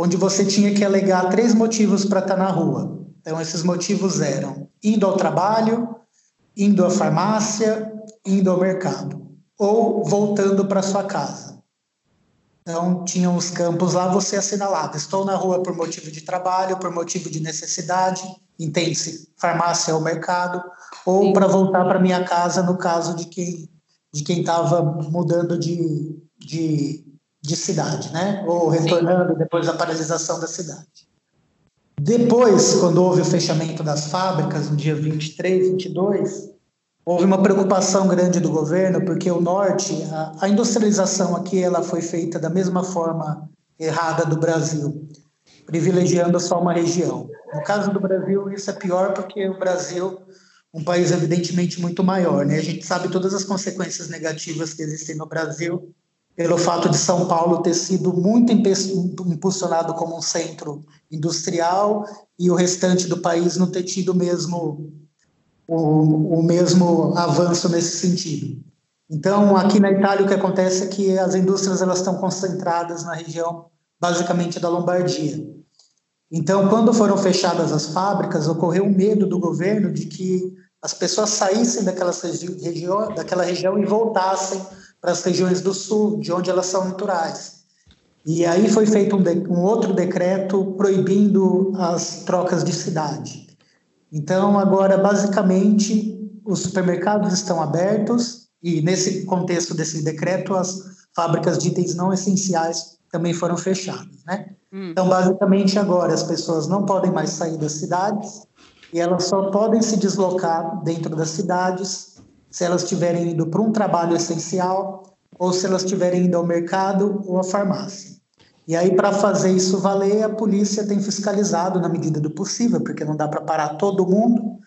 onde você tinha que alegar três motivos para estar na rua. Então, esses motivos eram indo ao trabalho, indo à farmácia, indo ao mercado, ou voltando para sua casa. Então, tinham os campos lá, você assinalava: estou na rua por motivo de trabalho, por motivo de necessidade, entende-se, farmácia ou mercado, ou para voltar para minha casa, no caso de quem de quem estava mudando de, de, de, cidade, né? Ou retornando depois da paralisação da cidade. Depois, quando houve o fechamento das fábricas, no dia 23, 22, houve uma preocupação grande do governo, porque o norte, a, a, industrialização aqui, ela foi feita da mesma forma errada do Brasil, privilegiando só uma região. No caso do Brasil, isso é pior porque o Brasil, um país evidentemente muito maior, né? A gente sabe todas as consequências negativas que existem no Brasil pelo fato de São Paulo ter sido muito impulsionado como um centro industrial e o restante do país não ter tido mesmo o, o mesmo avanço nesse sentido. Então, aqui na Itália, o que acontece é que as indústrias elas estão concentradas na região, basicamente, da Lombardia. Então, quando foram fechadas as fábricas, ocorreu um medo do governo de que as pessoas saíssem daquelas regi daquela região e voltassem para as regiões do sul, de onde elas são naturais. E aí foi feito um, um outro decreto proibindo as trocas de cidade. Então, agora, basicamente, os supermercados estão abertos e, nesse contexto desse decreto, as fábricas de itens não essenciais também foram fechadas, né? Hum. Então, basicamente, agora as pessoas não podem mais sair das cidades e elas só podem se deslocar dentro das cidades se elas estiverem indo para um trabalho essencial ou se elas estiverem indo ao mercado ou à farmácia. E aí, para fazer isso valer, a polícia tem fiscalizado na medida do possível, porque não dá para parar todo mundo,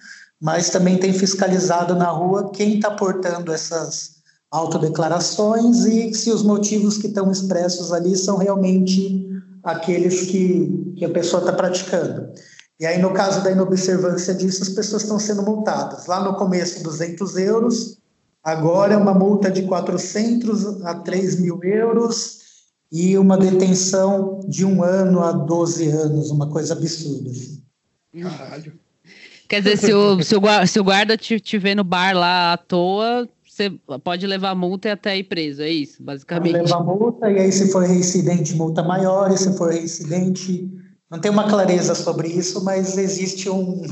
mas também tem fiscalizado na rua quem está portando essas autodeclarações e se os motivos que estão expressos ali são realmente aqueles que, que a pessoa está praticando. E aí, no caso da inobservância disso, as pessoas estão sendo multadas. Lá no começo, 200 euros, agora é uma multa de 400 a 3 mil euros, e uma detenção de um ano a 12 anos, uma coisa absurda. Assim. Caralho. Quer dizer, se o, se o, se o guarda te, te vê no bar lá à toa, você pode levar multa e até ir preso, é isso, basicamente. Pode levar multa, e aí se for reincidente, multa maior, e se for reincidente, não tem uma clareza sobre isso, mas existe um,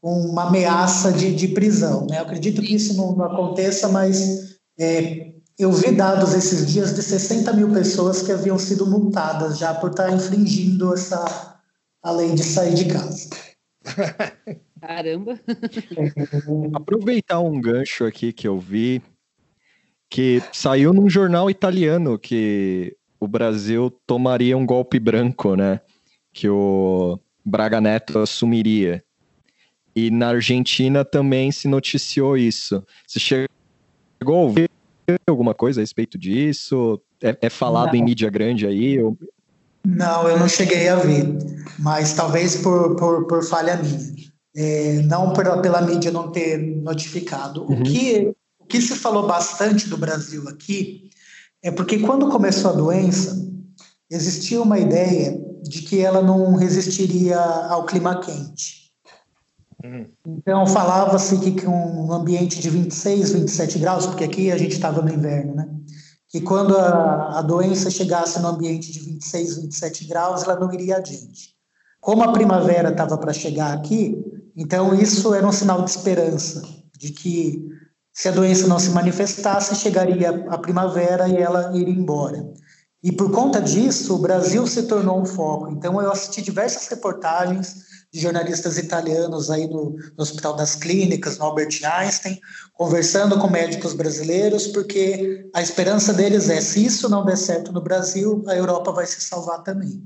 uma ameaça de, de prisão. Né? Eu acredito que isso não, não aconteça, mas é, eu vi dados esses dias de 60 mil pessoas que haviam sido multadas já por estar infringindo essa a lei de sair de casa. Caramba! [LAUGHS] Aproveitar um gancho aqui que eu vi, que saiu num jornal italiano que o Brasil tomaria um golpe branco, né? Que o Braga Neto assumiria. E na Argentina também se noticiou isso. Você chegou a ouvir alguma coisa a respeito disso? É, é falado não. em mídia grande aí? Ou... Não, eu não cheguei a ver, mas talvez por, por, por falha minha. É, não pela, pela mídia não ter notificado. Uhum. O, que, o que se falou bastante do Brasil aqui é porque quando começou a doença, existia uma ideia de que ela não resistiria ao clima quente. Uhum. Então, falava-se que com um ambiente de 26, 27 graus, porque aqui a gente estava no inverno, né? Que quando a, a doença chegasse no ambiente de 26, 27 graus, ela não iria adiante. Como a primavera estava para chegar aqui, então isso era um sinal de esperança, de que se a doença não se manifestasse, chegaria a primavera e ela iria embora. E por conta disso, o Brasil se tornou um foco. Então, eu assisti diversas reportagens de jornalistas italianos aí no, no, Hospital das Clínicas, no Albert Einstein, conversando com médicos brasileiros, porque a esperança deles é: se isso não der certo no Brasil, a Europa vai se salvar também.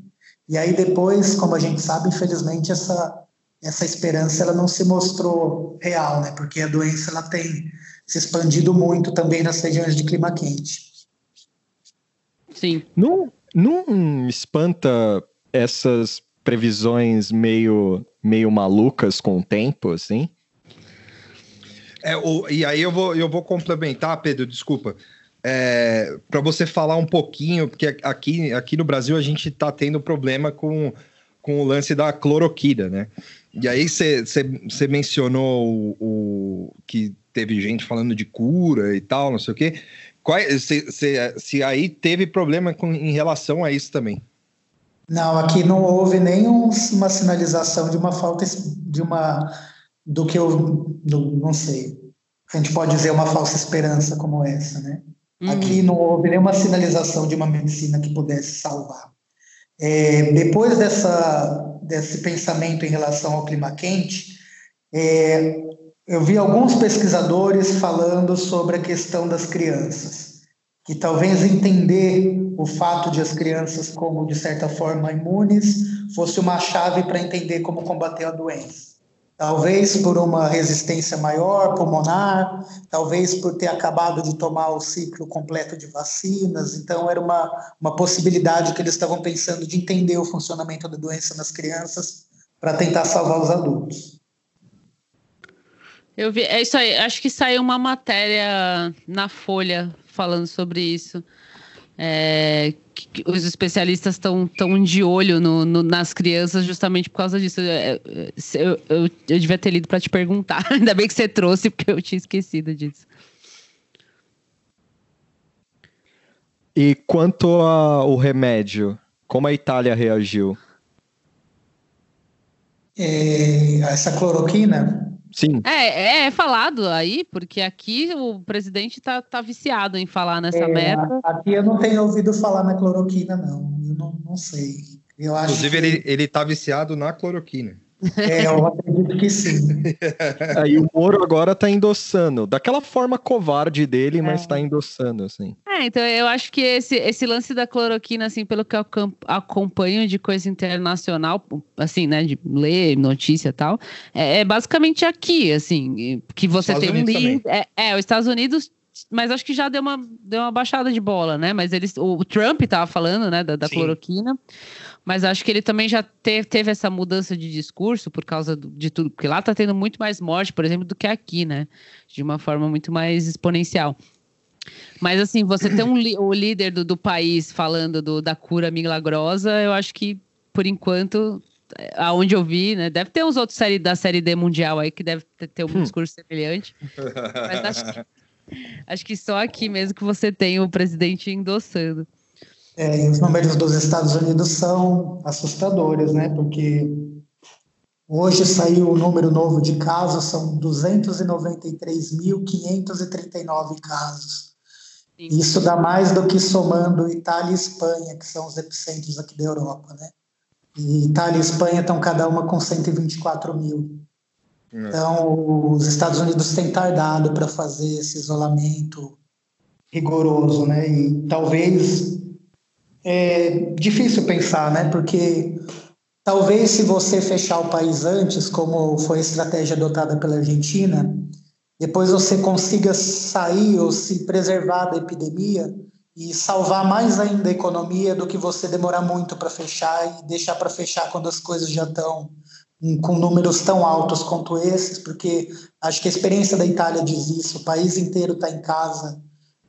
E aí depois, como a gente sabe, infelizmente essa essa esperança ela não se mostrou real, né? Porque a doença ela tem se expandido muito também nas regiões de clima quente. Sim. Não, não espanta essas previsões meio, meio malucas com o tempo, assim? É, o, e aí eu vou, eu vou complementar, Pedro, desculpa. É, para você falar um pouquinho, porque aqui, aqui no Brasil a gente está tendo problema com, com o lance da cloroquina, né? E aí você mencionou o, o, que teve gente falando de cura e tal, não sei o quê. Qual, se, se, se aí teve problema com, em relação a isso também? Não, aqui não houve nenhuma sinalização de uma falta de uma do que eu do, não sei. A gente pode dizer uma falsa esperança como essa, né? Uhum. Aqui não houve nenhuma sinalização de uma medicina que pudesse salvar. É, depois dessa, desse pensamento em relação ao clima quente, é, eu vi alguns pesquisadores falando sobre a questão das crianças, que talvez entender o fato de as crianças como de certa forma imunes fosse uma chave para entender como combater a doença. Talvez por uma resistência maior pulmonar, talvez por ter acabado de tomar o ciclo completo de vacinas. Então, era uma, uma possibilidade que eles estavam pensando de entender o funcionamento da doença nas crianças para tentar salvar os adultos. Eu vi, é isso aí. Acho que saiu uma matéria na Folha falando sobre isso. É, que os especialistas estão tão de olho no, no, nas crianças justamente por causa disso. É, é, eu, eu, eu devia ter lido para te perguntar. [LAUGHS] Ainda bem que você trouxe, porque eu tinha esquecido disso. E quanto ao remédio, como a Itália reagiu? É, essa cloroquina, Sim. É, é, é, falado aí, porque aqui o presidente tá, tá viciado em falar nessa é, merda. Aqui eu não tenho ouvido falar na cloroquina, não. Eu não, não sei. Eu acho Inclusive, que... ele, ele tá viciado na cloroquina. É, eu acredito que sim. [LAUGHS] Aí o Moro agora tá endossando, daquela forma covarde dele, mas é. tá endossando, assim. É, então eu acho que esse, esse lance da cloroquina, assim, pelo que eu acompanho de coisa internacional, assim, né, de ler notícia e tal, é, é basicamente aqui, assim, que você Estados tem Unidos um link. É, é, os Estados Unidos mas acho que já deu uma, deu uma baixada de bola, né? Mas eles, o, Trump tava falando, né, da, da cloroquina mas acho que ele também já teve, teve essa mudança de discurso por causa do, de tudo, porque lá está tendo muito mais morte, por exemplo, do que aqui, né? De uma forma muito mais exponencial. Mas assim, você ter um, o líder do, do país falando do, da cura milagrosa, eu acho que, por enquanto, aonde eu vi, né? Deve ter uns outros série, da série D mundial aí que deve ter, ter um hum. discurso semelhante. Mas acho [LAUGHS] que, acho que só aqui mesmo que você tem o presidente endossando. É, os números dos Estados Unidos são assustadores, né? Porque hoje saiu o número novo de casos, são 293.539 casos. Sim. Isso dá mais do que somando Itália e Espanha, que são os epicentros aqui da Europa, né? E Itália e Espanha estão cada uma com 124 mil. É. Então, os Estados Unidos têm tardado para fazer esse isolamento rigoroso, né? E talvez é difícil pensar, né? Porque talvez se você fechar o país antes, como foi a estratégia adotada pela Argentina, depois você consiga sair ou se preservar da epidemia e salvar mais ainda a economia do que você demorar muito para fechar e deixar para fechar quando as coisas já estão com números tão altos quanto esses, porque acho que a experiência da Itália diz isso, o país inteiro está em casa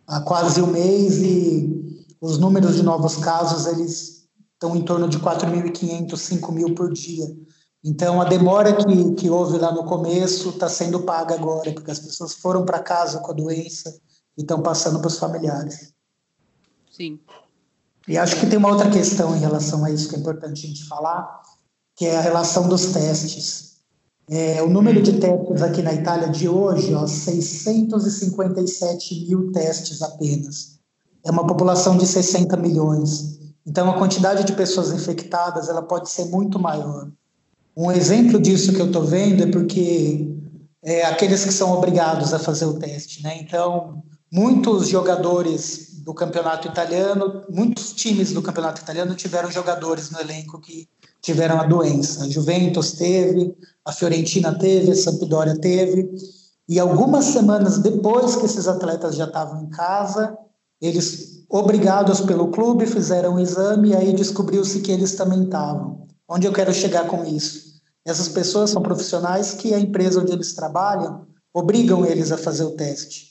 há quase um mês e os números de novos casos eles estão em torno de 4.500, 5.000 por dia. Então, a demora que, que houve lá no começo está sendo paga agora, porque as pessoas foram para casa com a doença e estão passando para os familiares. Sim. E acho que tem uma outra questão em relação a isso que é importante a gente falar, que é a relação dos testes. É, o número de testes aqui na Itália de hoje, ó, 657 mil testes apenas. É uma população de 60 milhões. Então, a quantidade de pessoas infectadas ela pode ser muito maior. Um exemplo disso que eu estou vendo é porque é, aqueles que são obrigados a fazer o teste, né? Então, muitos jogadores do campeonato italiano, muitos times do campeonato italiano tiveram jogadores no elenco que tiveram a doença. A Juventus teve, a Fiorentina teve, a Sampdoria teve. E algumas semanas depois que esses atletas já estavam em casa, eles, obrigados pelo clube, fizeram o um exame e aí descobriu-se que eles também estavam. Onde eu quero chegar com isso? Essas pessoas são profissionais que a empresa onde eles trabalham obrigam eles a fazer o teste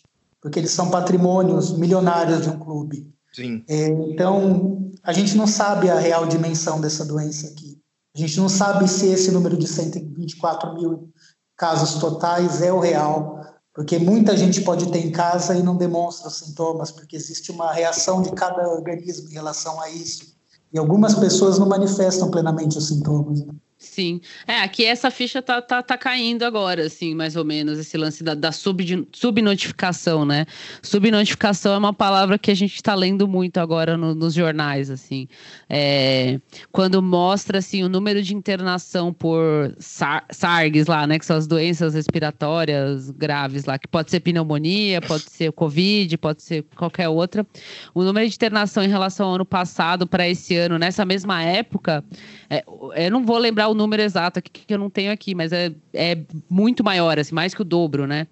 porque eles são patrimônios milionários de um clube. Sim. É, então, a gente não sabe a real dimensão dessa doença aqui. A gente não sabe se esse número de 124 mil casos totais é o real, porque muita gente pode ter em casa e não demonstra os sintomas, porque existe uma reação de cada organismo em relação a isso. E algumas pessoas não manifestam plenamente os sintomas. Sim. É, aqui essa ficha tá, tá, tá caindo agora, assim, mais ou menos, esse lance da, da sub, subnotificação, né? Subnotificação é uma palavra que a gente está lendo muito agora no, nos jornais, assim. É, quando mostra, assim, o número de internação por SAR, SARGs lá, né? Que são as doenças respiratórias graves lá, que pode ser pneumonia, pode ser Covid, pode ser qualquer outra. O número de internação em relação ao ano passado para esse ano, nessa mesma época, é, eu não vou lembrar o número exato aqui, que eu não tenho aqui, mas é, é muito maior, assim, mais que o dobro, né?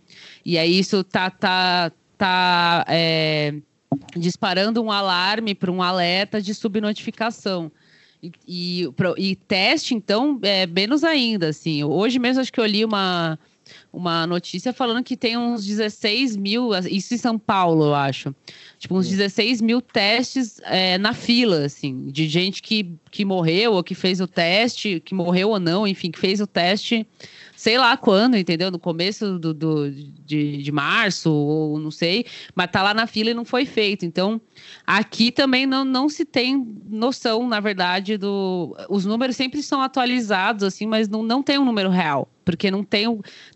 E aí isso tá, tá, tá é, disparando um alarme para um alerta de subnotificação. E, e, e, teste, então, é menos ainda, assim. Hoje mesmo acho que eu li uma, uma notícia falando que tem uns 16 mil, isso em São Paulo, eu acho. Tipo, uns 16 mil testes é, na fila, assim, de gente que, que morreu ou que fez o teste, que morreu ou não, enfim, que fez o teste, sei lá quando, entendeu? No começo do, do de, de março, ou não sei, mas tá lá na fila e não foi feito. Então, aqui também não, não se tem noção, na verdade, do. Os números sempre são atualizados, assim, mas não, não tem um número real porque não tem,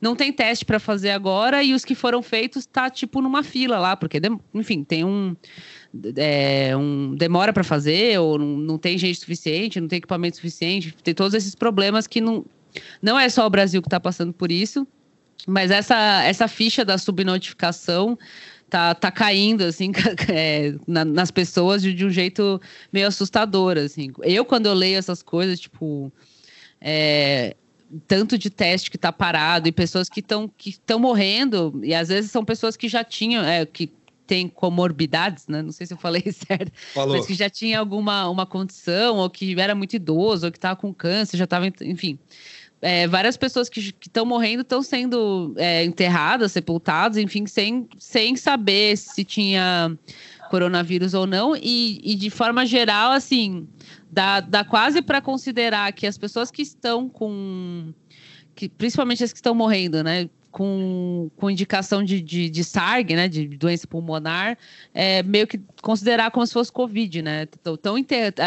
não tem teste para fazer agora e os que foram feitos tá tipo numa fila lá, porque enfim, tem um, é, um demora para fazer ou não, não tem gente suficiente, não tem equipamento suficiente, tem todos esses problemas que não não é só o Brasil que está passando por isso, mas essa essa ficha da subnotificação tá, tá caindo assim [LAUGHS] é, na, nas pessoas de, de, um jeito meio assustador assim. Eu quando eu leio essas coisas tipo é, tanto de teste que está parado e pessoas que estão que estão morrendo e às vezes são pessoas que já tinham é, que têm comorbidades, né? Não sei se eu falei [LAUGHS] certo, Falou. mas que já tinha alguma uma condição ou que era muito idoso ou que estava com câncer, já estava, enfim. É, várias pessoas que estão morrendo estão sendo é, enterradas, sepultadas, enfim, sem, sem saber se tinha coronavírus ou não, e, e de forma geral, assim, dá, dá quase para considerar que as pessoas que estão com. Que, principalmente as que estão morrendo, né? Com, com indicação de, de, de SARG, né, de doença pulmonar, é, meio que considerar como se fosse Covid, né? Tão,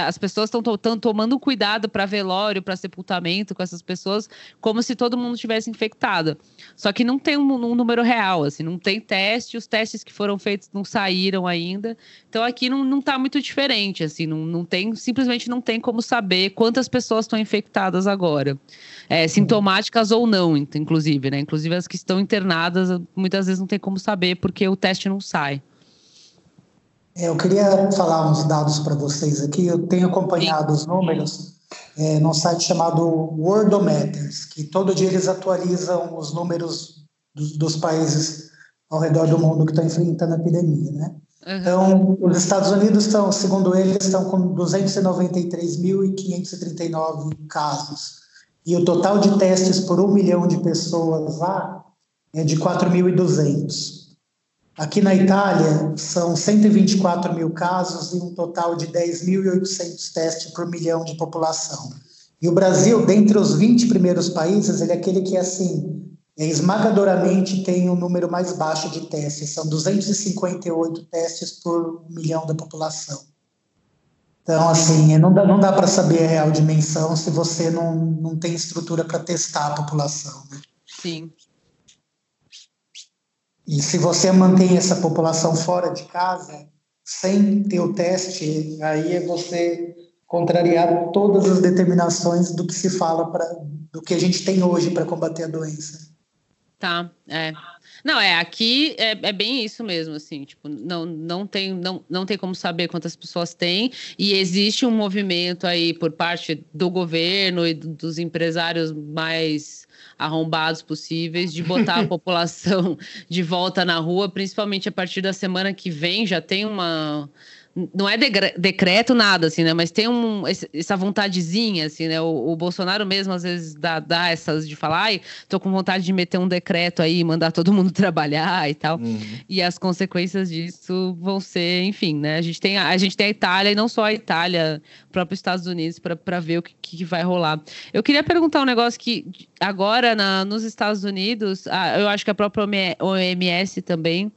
as pessoas estão tomando cuidado para velório, para sepultamento com essas pessoas, como se todo mundo tivesse infectado. Só que não tem um, um, número real, assim, não tem teste, os testes que foram feitos não saíram ainda. Então aqui não, não tá muito diferente, assim, não, não tem, simplesmente não tem como saber quantas pessoas estão infectadas agora. É, sintomáticas ou não, inclusive, né? Inclusive as que estão internadas, muitas vezes não tem como saber porque o teste não sai. É, eu queria falar uns dados para vocês aqui. Eu tenho acompanhado Sim. os números é, num site chamado Worldometers, que todo dia eles atualizam os números dos, dos países ao redor do mundo que estão enfrentando a epidemia, né? Uhum. Então, os Estados Unidos estão, segundo eles, estão com 293.539 casos. E o total de testes por um milhão de pessoas lá é de 4.200. Aqui na Itália, são 124 mil casos e um total de 10.800 testes por milhão de população. E o Brasil, dentre os 20 primeiros países, ele é aquele que, assim, é, esmagadoramente tem o um número mais baixo de testes. São 258 testes por milhão da população. Então, assim, não dá, não dá para saber a real dimensão se você não, não tem estrutura para testar a população. Né? Sim. E se você mantém essa população fora de casa, sem ter o teste, aí é você contrariar todas as determinações do que se fala para do que a gente tem hoje para combater a doença. Tá, é. Não, é, aqui é, é, bem isso mesmo, assim, tipo, não, não, tem, não, não tem como saber quantas pessoas tem, e existe um movimento aí por parte do governo e dos empresários mais arrombados possíveis de botar a [LAUGHS] população de volta na rua, principalmente a partir da semana que vem, já tem uma não é decreto nada, assim, né? Mas tem um, essa vontadezinha, assim, né? O, o, Bolsonaro mesmo, às vezes, dá, dá essas de falar, ai, tô com vontade de meter um decreto aí, mandar todo mundo [LAUGHS] trabalhar e tal. Uhum. E as consequências disso vão ser, enfim, né? A gente tem a, a, gente tem a Itália, e não só a Itália, próprio Estados Unidos, para ver o que, que vai rolar. Eu queria perguntar um negócio que agora, na, nos Estados Unidos, ah, eu acho que a própria OMS também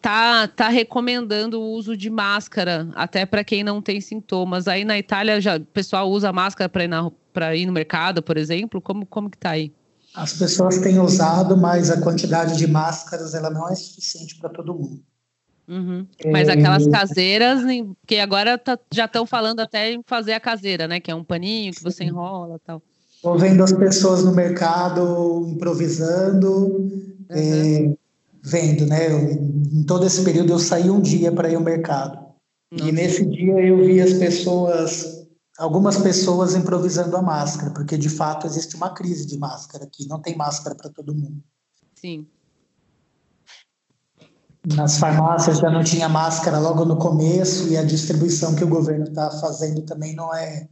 tá, tá recomendando o uso de máscara, até para quem não tem sintomas. Aí na Itália já o pessoal usa máscara para ir, ir no mercado, por exemplo. Como, como que tá aí? As pessoas têm usado, mas a quantidade de máscaras ela não é suficiente para todo mundo. Uhum. Mas é... aquelas caseiras, que agora tá, já estão falando até em fazer a caseira, né? Que é um paninho que você enrola tal. Estou vendo as pessoas no mercado improvisando, uhum. é, vendo, né? Eu, em todo esse período eu saí um dia para ir ao mercado. Nossa. E nesse dia eu vi as pessoas, algumas pessoas improvisando a máscara, porque de fato existe uma crise de máscara aqui, não tem máscara para todo mundo. Sim. Nas farmácias já não tinha máscara logo no começo e a distribuição que o governo está fazendo também não é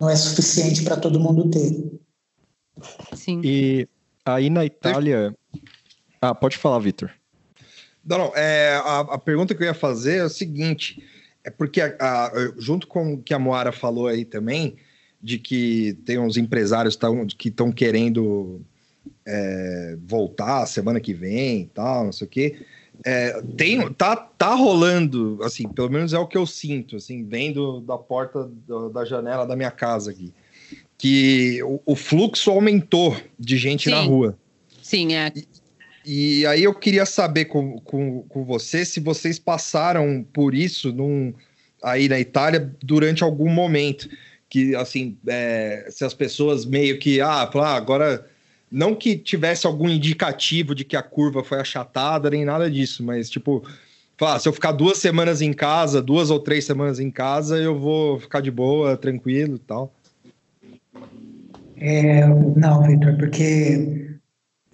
não é suficiente para todo mundo ter. Sim. E aí na Itália, ah, pode falar, Vitor. Não, não. É, a, a, pergunta que eu ia fazer é o seguinte: é porque, a, a, junto com o que a Moara falou aí também, de que tem uns empresários tão, que estão querendo é, voltar semana que vem e tal, não sei o quê. É, tem, tá, tá rolando, assim, pelo menos é o que eu sinto, assim, vendo da porta do, da janela da minha casa aqui, que o, o fluxo aumentou de gente Sim. na rua. Sim, é. E aí eu queria saber com, com, com você se vocês passaram por isso num, aí na Itália durante algum momento. Que, assim, é, se as pessoas meio que, ah, ah, agora. Não que tivesse algum indicativo de que a curva foi achatada, nem nada disso, mas, tipo, falar, se eu ficar duas semanas em casa, duas ou três semanas em casa, eu vou ficar de boa, tranquilo e tal. É, não, Victor, porque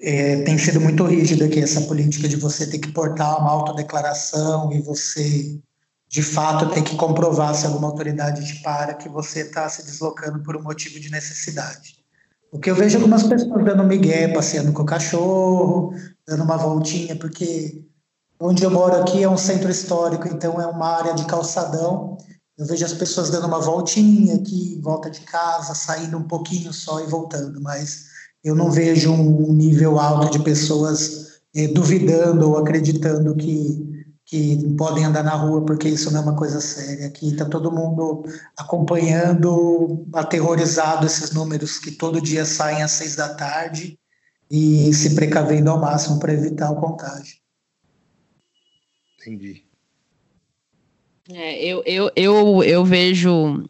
é, tem sido muito rígida aqui essa política de você ter que portar uma autodeclaração e você, de fato, ter que comprovar se alguma autoridade te para que você está se deslocando por um motivo de necessidade. O que eu vejo algumas pessoas dando migué, passeando com o cachorro, dando uma voltinha, porque onde eu moro aqui é um centro histórico, então é uma área de calçadão. Eu vejo as pessoas dando uma voltinha aqui, volta de casa, saindo um pouquinho só e voltando, mas eu não vejo um nível alto de pessoas é, duvidando ou acreditando que, que podem andar na rua, porque isso não é uma coisa séria. Aqui está todo mundo acompanhando, aterrorizado esses números que todo dia saem às seis da tarde e se precavendo ao máximo para evitar o contágio. Entendi. É, eu, eu, eu, eu vejo.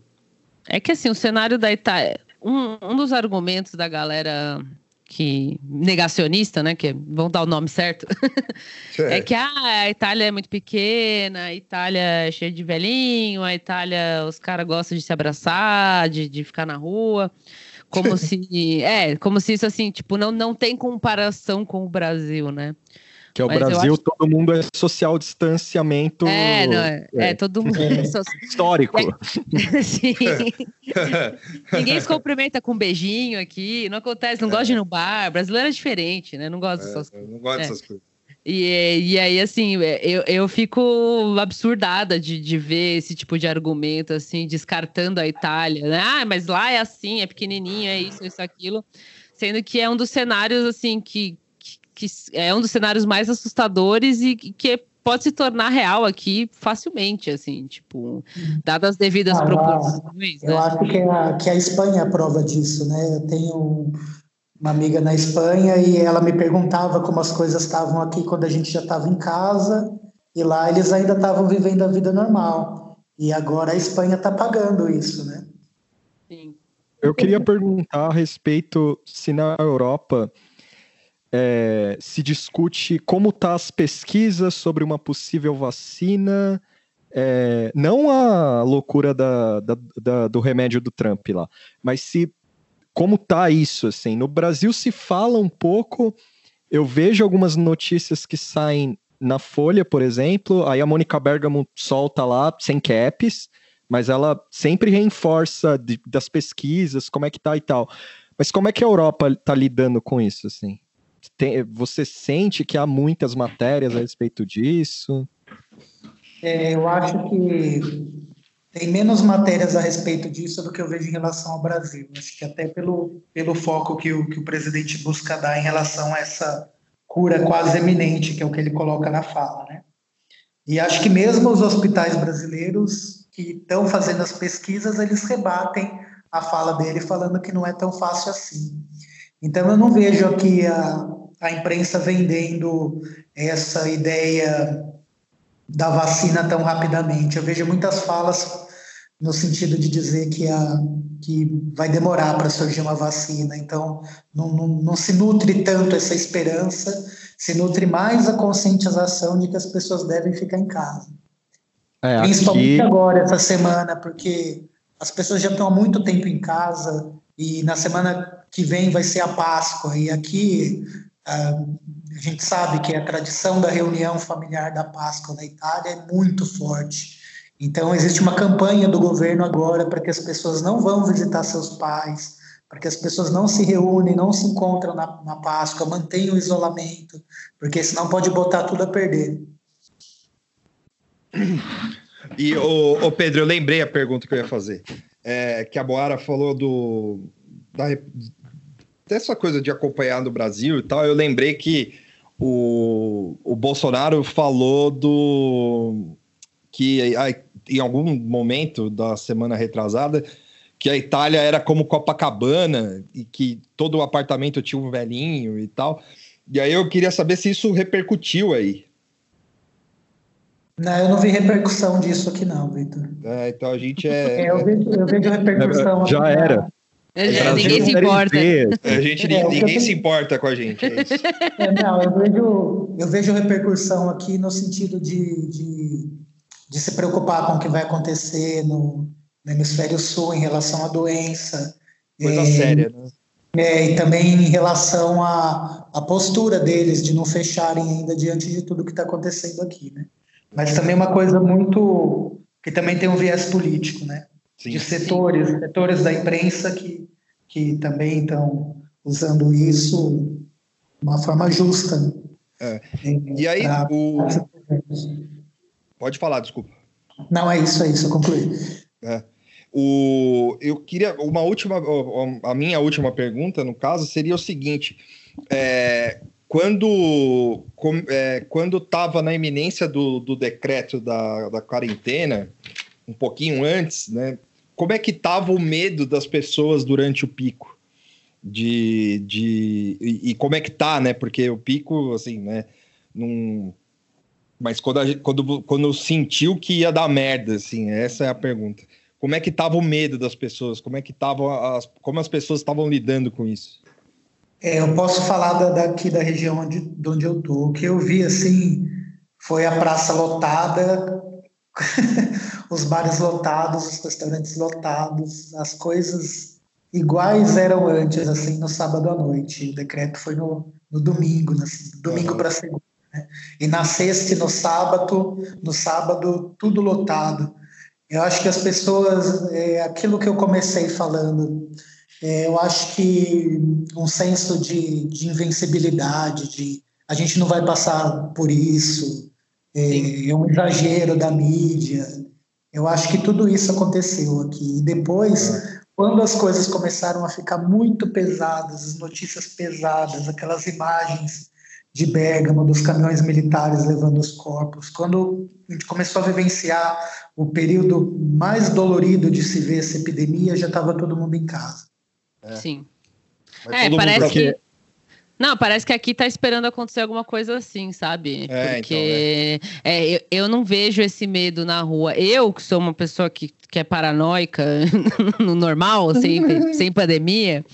É que assim, o cenário da Itália um, um dos argumentos da galera que negacionista, né, que vão dar o nome certo, [LAUGHS] é que ah, a Itália é muito pequena, a Itália é cheia de velhinho, a Itália os caras gostam de se abraçar, de, de ficar na rua, como [LAUGHS] se é, como se isso assim, tipo, não, não tem comparação com o Brasil, né? Que é o Brasil, acho... todo mundo é social distanciamento. É, não, é, é. é todo mundo é [LAUGHS] histórico. [LAUGHS] Sim. [LAUGHS] Ninguém se cumprimenta com um beijinho aqui, não acontece, não gosta de ir no bar. Brasileiro é diferente, né? Não gosta dessas coisas. Não gosta dessas coisas. E, e aí, assim, eu, eu fico absurdada de, de ver esse tipo de argumento, assim, descartando a Itália, né? Ah, mas lá é assim, é pequenininho, é isso, isso, aquilo. Sendo que é um dos cenários, assim, que, que, é um dos cenários mais assustadores e que pode se tornar real aqui facilmente, assim, tipo, dadas as devidas ah, proporções. Eu né? acho que a, que a Espanha é prova disso, né? Eu tenho uma amiga na Espanha e ela me perguntava como as coisas estavam aqui quando a gente já estava em casa e lá eles ainda estavam vivendo a vida normal. E agora a Espanha está pagando isso, né? Sim. Eu queria perguntar a respeito se na Europa é, se discute como tá as pesquisas sobre uma possível vacina, é, não a loucura da, da, da, do remédio do Trump lá, mas se como tá isso, assim. No Brasil se fala um pouco, eu vejo algumas notícias que saem na Folha, por exemplo, aí a Mônica Bergamo solta lá, sem caps, mas ela sempre reforça de, das pesquisas, como é que tá e tal. Mas como é que a Europa tá lidando com isso, assim? Tem, você sente que há muitas matérias a respeito disso? É, eu acho que tem menos matérias a respeito disso do que eu vejo em relação ao Brasil. Acho que até pelo, pelo foco que o, que o presidente busca dar em relação a essa cura quase eminente, que é o que ele coloca na fala, né? E acho que mesmo os hospitais brasileiros que estão fazendo as pesquisas, eles rebatem a fala dele falando que não é tão fácil assim. Então eu não vejo aqui a, a imprensa vendendo essa ideia da vacina tão rapidamente. Eu vejo muitas falas no sentido de dizer que, a, que vai demorar para surgir uma vacina. Então, não, não, não, se nutre tanto essa esperança, se nutre mais a conscientização de que as pessoas devem ficar em casa. É, Principalmente aqui... agora, essa semana, porque as pessoas já estão há muito tempo em casa e na semana que vem vai ser a Páscoa. E aqui a gente sabe que a tradição da reunião familiar da Páscoa na Itália é muito forte. Então, existe uma campanha do governo agora para que as pessoas não vão visitar seus pais, para que as pessoas não se reúnem, não se encontram na, na Páscoa, mantenham o isolamento, porque senão pode botar tudo a perder. E, o, Pedro, eu lembrei a pergunta que eu ia fazer. É, que a Boara falou do, da, dessa coisa de acompanhar no Brasil e tal, eu lembrei que o, o Bolsonaro falou do que a, em algum momento da semana retrasada que a Itália era como Copacabana e que todo o apartamento tinha um velhinho e tal. E aí eu queria saber se isso repercutiu aí. Não, eu não vi repercussão disso aqui não, Vitor. É, então a gente é... é eu, vejo, eu vejo repercussão. Já era. É, ninguém se importa. A gente, é, ninguém se importa com a gente. É [LAUGHS] é, não, eu vejo, eu vejo repercussão aqui no sentido de, de, de, se preocupar com o que vai acontecer no, no hemisfério sul em relação à doença. Coisa é, séria, né? É, e também em relação à, à postura deles de não fecharem ainda diante de tudo que está acontecendo aqui, né? Mas também uma coisa muito que também tem um viés político, né? Sim. de setores, setores da imprensa que, que também estão usando isso de uma forma justa. É. E aí, o... pode falar, desculpa. Não, é isso, é isso, eu concluí. É. O, eu queria uma última, a minha última pergunta, no caso, seria o seguinte: é, quando é, quando estava na iminência do, do decreto da, da quarentena, um pouquinho antes, né? Como é que estava o medo das pessoas durante o pico? De, de e, e, como é que tá, né? Porque o pico, assim, né? Num, mas quando, a, quando, quando sentiu que ia dar merda, assim, essa é a pergunta. Como é que tava o medo das pessoas? Como é que tava as, como as pessoas estavam lidando com isso? É, eu posso falar da, daqui da região onde, de onde eu tô. O que eu vi assim foi a praça lotada, [LAUGHS] os bares lotados, os restaurantes lotados, as coisas iguais eram antes, assim, no sábado à noite. O decreto foi no, no domingo, domingo para segunda. Né? E na sexta e no sábado, no sábado, tudo lotado. Eu acho que as pessoas, é, aquilo que eu comecei falando, é, eu acho que um senso de, de invencibilidade, de a gente não vai passar por isso, é, é um exagero da mídia. Eu acho que tudo isso aconteceu aqui. E depois, quando as coisas começaram a ficar muito pesadas, as notícias pesadas, aquelas imagens de Bergamo, dos caminhões militares levando os corpos, quando a gente começou a vivenciar o período mais dolorido de se ver essa epidemia, já estava todo mundo em casa. É. Sim. Mas é, parece que não, parece que aqui tá esperando acontecer alguma coisa assim, sabe? É, Porque então, né? é, eu, eu, não vejo esse medo na rua. Eu, que sou uma pessoa que, que é paranoica [LAUGHS] no normal, [LAUGHS] sem, sem pandemia,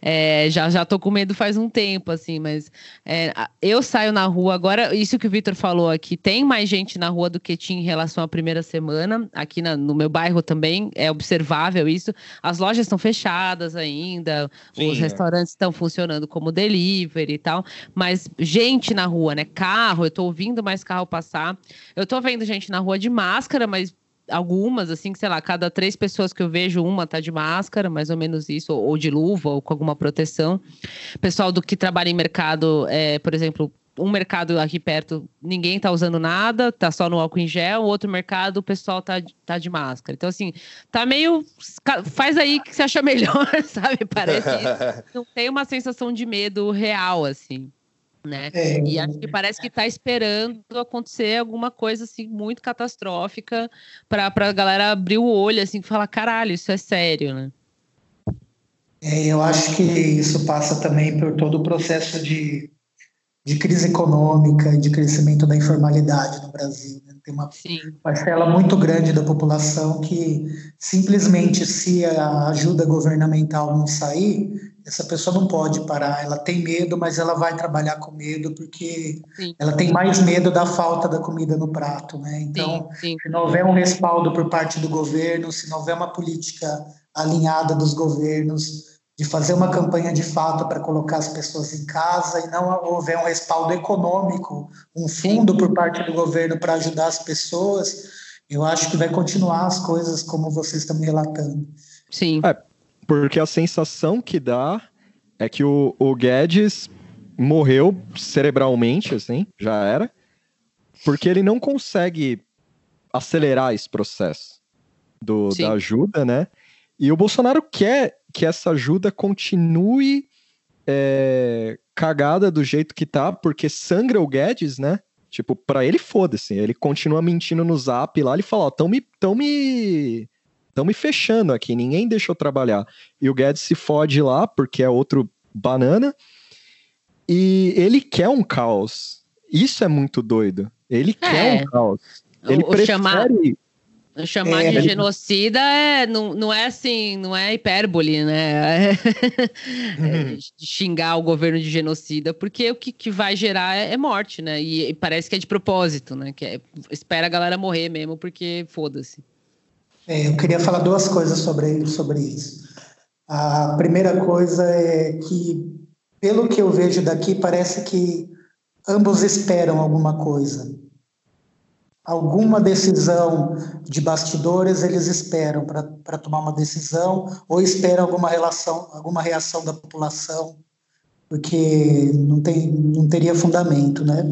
é, já, já tô com medo faz um tempo, assim, mas é, eu saio na rua agora. Isso que o Vitor falou aqui, tem mais gente na rua do que tinha em relação à primeira semana. Aqui na, no meu bairro também é observável isso. As lojas estão fechadas ainda, Sim, os é. restaurantes estão funcionando como delivery e tal, mas gente na rua, né? Carro, eu tô ouvindo mais carro passar. Eu tô vendo gente na rua de máscara, mas algumas, assim, que sei lá, cada três pessoas que eu vejo, uma tá de máscara, mais ou menos isso, ou, ou de luva, ou com alguma proteção. Pessoal do que trabalha em mercado, é, por exemplo, um mercado aqui perto, ninguém tá usando nada, tá só no álcool em gel, outro mercado, o pessoal tá, tá de máscara. Então, assim, tá meio. Faz aí que você acha melhor, [LAUGHS] sabe? Parece. [LAUGHS] Não tem uma sensação de medo real, assim né? É. E acho que parece que está esperando acontecer alguma coisa assim muito catastrófica para a galera abrir o olho assim e falar caralho, isso é sério, né? É, eu acho que isso passa também por todo o processo de, de crise econômica e de crescimento da informalidade no Brasil. Né? Tem uma Sim. parcela muito grande da população que simplesmente se a ajuda governamental não sair, essa pessoa não pode parar, ela tem medo, mas ela vai trabalhar com medo porque sim. ela tem mais medo da falta da comida no prato, né? Então, sim, sim. se não houver um respaldo por parte do governo, se não houver uma política alinhada dos governos de fazer uma campanha de fato para colocar as pessoas em casa e não houver um respaldo econômico, um fundo por parte do governo para ajudar as pessoas, eu acho que vai continuar as coisas como vocês estão me relatando. Sim. É, porque a sensação que dá é que o, o Guedes morreu cerebralmente, assim, já era, porque ele não consegue acelerar esse processo do, da ajuda, né? E o Bolsonaro quer que essa ajuda continue é, cagada do jeito que tá, porque sangra o Guedes, né? Tipo, pra ele foda-se. Ele continua mentindo no zap lá, ele fala, ó, tão me, tão me estão me fechando aqui, ninguém deixou trabalhar. E o Guedes se fode lá, porque é outro banana, e ele quer um caos. Isso é muito doido. Ele é. quer um caos. Ele o, prefere... Chamar... Chamar é, de genocida é, não, não é assim, não é hipérbole, né? [LAUGHS] É, xingar o governo de genocida, porque o que, que vai gerar é, é morte, né? E, e, parece que é de propósito, né? Que é, espera a galera morrer mesmo, porque foda-se. É, eu queria falar duas coisas sobre, sobre isso. A primeira coisa é que, pelo que eu vejo daqui, parece que ambos esperam alguma coisa. Alguma decisão de bastidores eles esperam para tomar uma decisão, ou esperam alguma, relação, alguma reação da população, porque não, tem, não teria fundamento, né?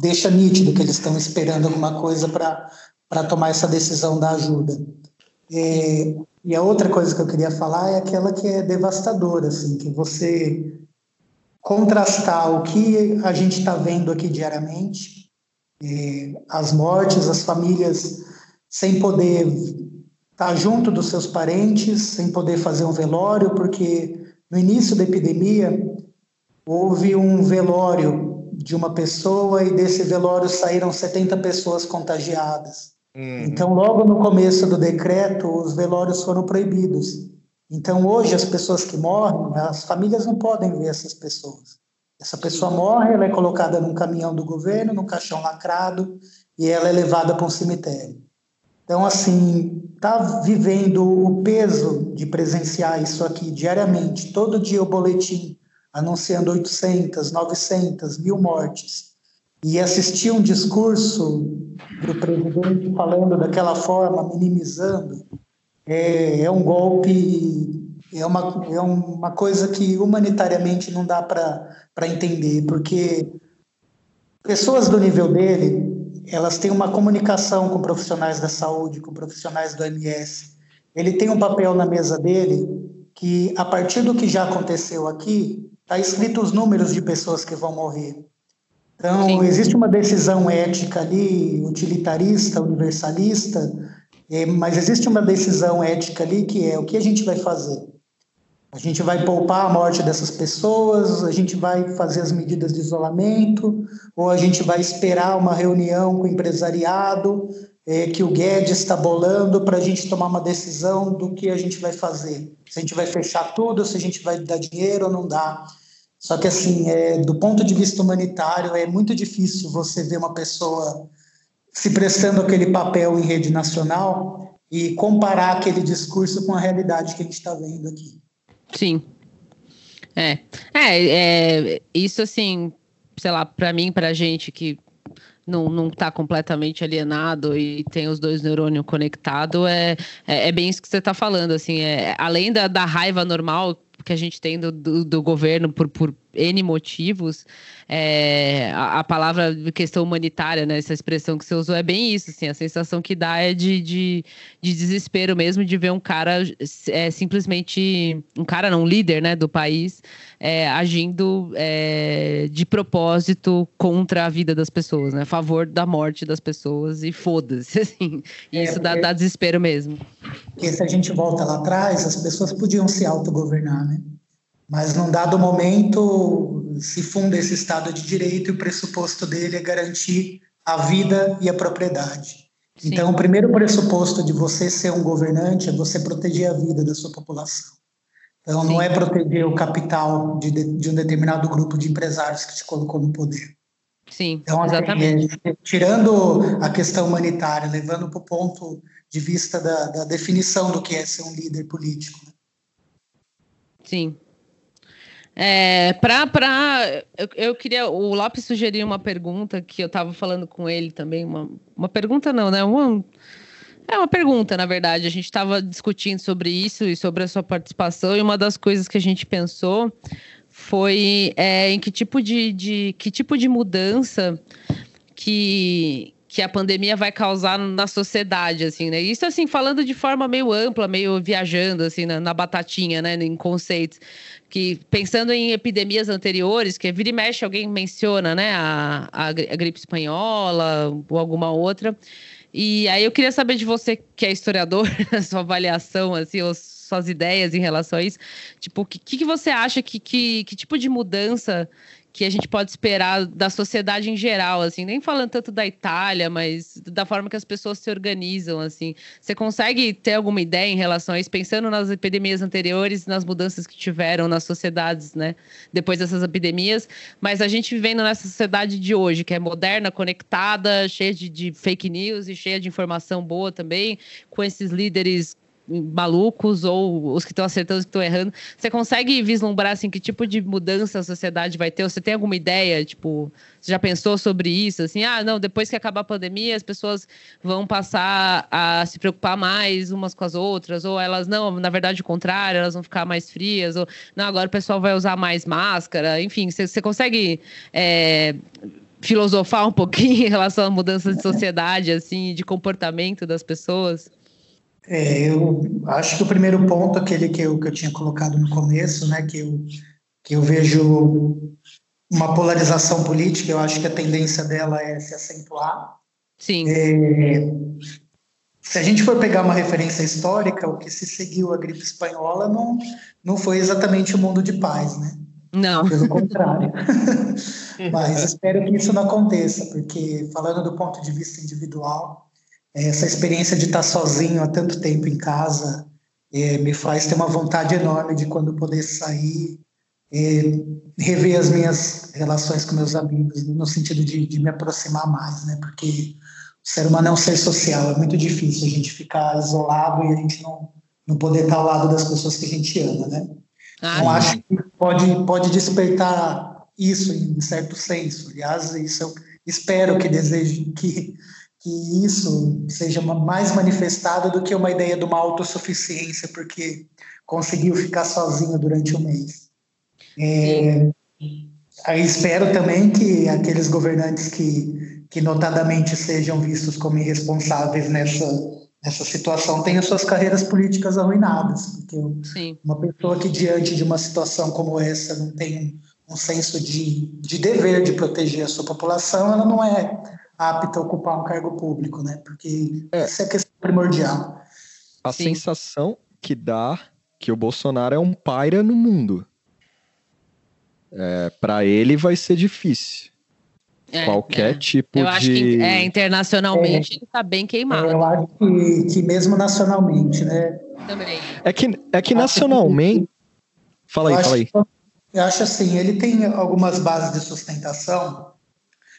Deixa nítido que eles estão esperando alguma coisa para para tomar essa decisão da ajuda. E, e, a outra coisa que eu queria falar é aquela que é devastadora, assim, que você contrastar o que a gente está vendo aqui diariamente, as mortes, as famílias sem poder estar tá junto dos seus parentes, sem poder fazer um velório, porque no início da epidemia houve um velório de uma pessoa e desse velório saíram 70 pessoas contagiadas. Uhum. Então, logo no começo do decreto, os velórios foram proibidos. Então, hoje, as pessoas que morrem, as famílias não podem ver essas pessoas. Essa pessoa morre, ela é colocada num caminhão do governo, num caixão lacrado, e ela é levada para um cemitério. Então, assim, tá vivendo o peso de presenciar isso aqui diariamente, todo dia o boletim anunciando 800, 900, mil mortes. E assistir um discurso do presidente falando daquela forma, minimizando, é, é um golpe, é uma, é uma coisa que humanitariamente não dá para entender, porque pessoas do nível dele, elas têm uma comunicação com profissionais da saúde, com profissionais do MS. Ele tem um papel na mesa dele que, a partir do que já aconteceu aqui, está escrito os números de pessoas que vão morrer. Então, Sim. existe uma decisão ética ali, utilitarista, universalista, é, mas existe uma decisão ética ali que é o que a gente vai fazer? A gente vai poupar a morte dessas pessoas, a gente vai fazer as medidas de isolamento, ou a gente vai esperar uma reunião com o empresariado é, que o Guedes está bolando para a gente tomar uma decisão do que a gente vai fazer. Se a gente vai fechar tudo, se a gente vai dar dinheiro ou não dá. Só que, assim, é, do ponto de vista humanitário, é muito difícil você ver uma pessoa se prestando aquele papel em rede nacional e comparar aquele discurso com a realidade que a gente está vendo aqui. Sim. É. é. É, isso assim, sei lá, para mim, para gente que não, não tá completamente alienado e tem os dois neurônios conectados, é, é, é, bem isso que você está falando, assim, é, além da, da raiva normal que a gente tem do, do, do governo por, por N motivos, é, a, a, palavra questão humanitária, né, essa expressão que você usou é bem isso, assim, a sensação que dá é de, de, de desespero mesmo de ver um cara é, simplesmente, um cara não, um líder né, do país, é, agindo é, de propósito contra a vida das pessoas, né, a favor da morte das pessoas e foda-se, [LAUGHS] assim, e isso dá, dá desespero mesmo. Porque se a gente volta lá atrás, as pessoas podiam se autogovernar, né? Mas num dado momento se funda esse Estado de Direito e o pressuposto dele é garantir a vida e a propriedade. Sim. Então, o primeiro pressuposto de você ser um governante é você proteger a vida da sua população. Então, Sim. não é proteger o capital de, de, um determinado grupo de empresários que te colocou no poder. Sim, então, assim, exatamente. É, tirando a questão humanitária, levando para o ponto de vista da, da definição do que é ser um líder político. Sim, é, pra, pra, eu, eu, queria. O Lopes sugeriu uma pergunta que eu estava falando com ele também. Uma, uma pergunta, não, né? Uma, é uma pergunta, na verdade. A gente estava discutindo sobre isso e sobre a sua participação, e uma das coisas que a gente pensou foi é, em que tipo de, de, que tipo de mudança que, que a pandemia vai causar na sociedade, assim, né? Isso, assim, falando de forma meio ampla, meio viajando, assim, na, na batatinha, né? Em conceitos que pensando em epidemias anteriores, que vira e mexe alguém menciona, né, a, a, a, gripe espanhola ou alguma outra. E aí eu queria saber de você, que é historiador, [LAUGHS] a sua avaliação, assim, ou suas ideias em relação a isso. Tipo, o que, que você acha que, que, que tipo de mudança que a gente pode esperar da sociedade em geral, assim, nem falando tanto da Itália, mas da forma que as pessoas se organizam, assim. Você consegue ter alguma ideia em relação a isso, pensando nas epidemias anteriores, nas mudanças que tiveram nas sociedades, né, depois dessas epidemias, mas a gente vivendo nessa sociedade de hoje, que é moderna, conectada, cheia de, de fake news e cheia de informação boa também, com esses líderes malucos ou os que estão acertando, os que estão errando. Você consegue vislumbrar assim que tipo de mudança a sociedade vai ter? Você tem alguma ideia? Tipo, você já pensou sobre isso? Assim, ah, não, depois que acabar a pandemia, as pessoas vão passar a se preocupar mais umas com as outras, ou elas não, na verdade, o contrário, elas vão ficar mais frias, ou não, agora o pessoal vai usar mais máscara. Enfim, você, você consegue. É, filosofar um pouquinho [LAUGHS] em relação à mudança de sociedade, assim, de comportamento das pessoas? É, eu acho que o primeiro ponto, aquele que eu, que eu tinha colocado no começo, né, que eu, que eu vejo uma polarização política, eu acho que a tendência dela é se acentuar. Sim. É, se a gente for pegar uma referência histórica, o que se seguiu a gripe espanhola não, não foi exatamente o mundo de paz, né? Não. Pelo contrário. [LAUGHS] Mas espero que isso não aconteça, porque falando do ponto de vista individual, essa experiência de estar sozinho há tanto tempo em casa é, me faz ter uma vontade enorme de quando poder sair, é, rever as minhas relações com meus amigos, no sentido de, de, me aproximar mais, né? Porque o ser humano é um ser social, é muito difícil a gente ficar isolado e a gente não, não poder estar ao lado das pessoas que a gente ama, né? Ah, então, acho que pode, pode despertar isso em certo senso. Aliás, isso é espero que deseje que, que isso seja mais manifestado do que uma ideia de uma autossuficiência, porque conseguiu ficar sozinho durante um mês. É, espero também que aqueles governantes que, que notadamente sejam vistos como irresponsáveis nessa, nessa situação tenham suas carreiras políticas arruinadas, porque Sim. uma pessoa que diante de uma situação como essa não tem um senso de, de dever de proteger a sua população, ela não é apta a ocupar um cargo público, né? Porque é. essa é a questão primordial. A Sim. sensação que dá que o Bolsonaro é um paira no mundo. É, para ele vai ser difícil. É, Qualquer é. tipo eu de. acho que é, internacionalmente ele está bem queimado. Eu acho que, que mesmo nacionalmente, né? Também. É que, é que nacionalmente. Fala aí, fala aí. Eu acho assim, ele tem algumas bases de sustentação.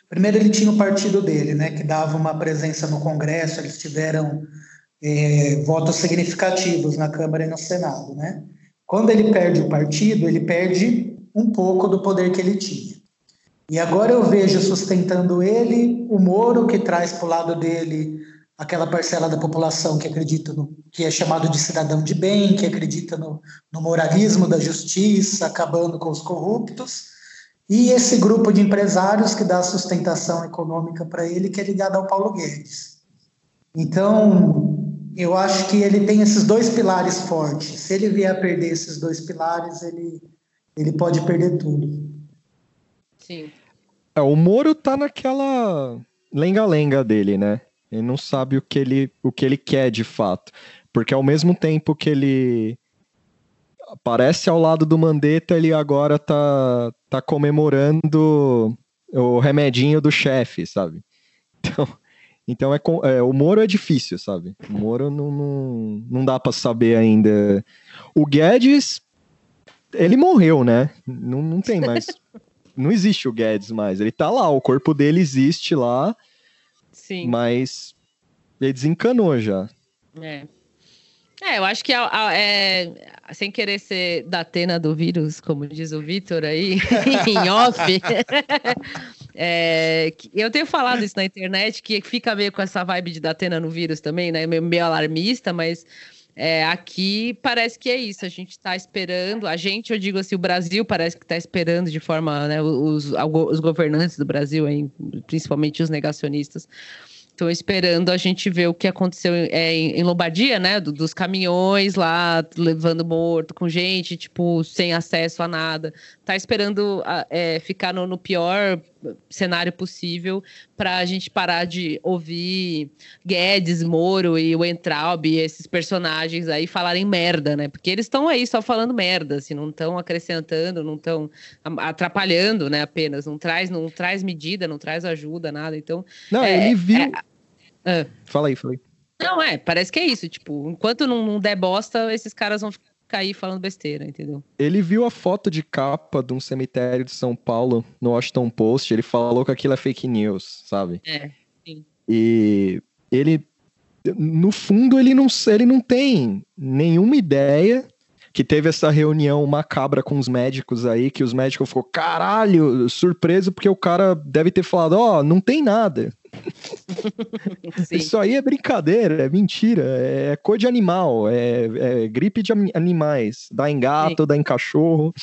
Primeiro, ele tinha o partido dele, né, que dava uma presença no Congresso, eles tiveram é, votos significativos na Câmara e no Senado, né? Quando ele perde o partido, ele perde um pouco do poder que ele tinha. E agora eu vejo sustentando ele o Moro, que traz para o lado dele aquela parcela da população que acredita no que é chamado de cidadão de bem, que acredita no, no moralismo da justiça, acabando com os corruptos, e esse grupo de empresários que dá sustentação econômica para ele, que é ligado ao Paulo Guedes. Então, eu acho que ele tem esses dois pilares fortes. Se ele vier a perder esses dois pilares, ele, ele pode perder tudo. Sim. É, o Moro tá naquela lenga-lenga dele, né? Ele não sabe o que ele, o que ele quer de fato. Porque ao mesmo tempo que ele aparece ao lado do Mandetta, ele agora tá, tá comemorando o remedinho do chefe, sabe? Então, então é, é, o Moro é difícil, sabe? O Moro não, não, não dá para saber ainda. O Guedes, ele morreu, né? Não, não tem mais. [LAUGHS] não existe o Guedes mais. Ele tá lá, o corpo dele existe lá. Sim. Mas ele desencanou já. É. É, eu acho que é, sem querer ser da Atena do vírus, como diz o Vitor aí, [LAUGHS] em off, [LAUGHS] é, eu tenho falado isso na internet, que fica meio com essa vibe de Datena no vírus também, né? Meio, meio alarmista, mas é, aqui parece que é isso. A gente está esperando, a gente, eu digo assim, o Brasil parece que está esperando de forma, né? Os, os governantes do Brasil, principalmente os negacionistas, Estou esperando a gente ver o que aconteceu é, em Lombardia, né? Do, dos caminhões lá levando morto com gente, tipo, sem acesso a nada. Tá esperando é, ficar no, no, pior cenário possível para a gente parar de ouvir Guedes, Moro e o Entraub, esses personagens aí falarem merda, né? Porque eles estão aí só falando merda, assim, não estão acrescentando, não estão atrapalhando, né? Apenas não traz, não traz medida, não traz ajuda, nada. Então, não, é, ele viu. É, é. Fala aí, fala aí. Não, é, parece que é isso. Tipo, enquanto não, não der bosta, esses caras vão ficar aí falando besteira, entendeu? Ele viu a foto de capa de um cemitério de São Paulo no Washington Post, ele falou que aquilo é fake news, sabe? É, sim. E ele, no fundo, ele não, ele não tem nenhuma ideia que teve essa reunião macabra com os médicos aí, que os médicos ficou caralho, surpreso, porque o cara deve ter falado, ó, oh, não tem nada. [LAUGHS] Isso aí é brincadeira, é mentira, é cor de animal, é, é gripe de animais, dá em gato, Sim. dá em cachorro.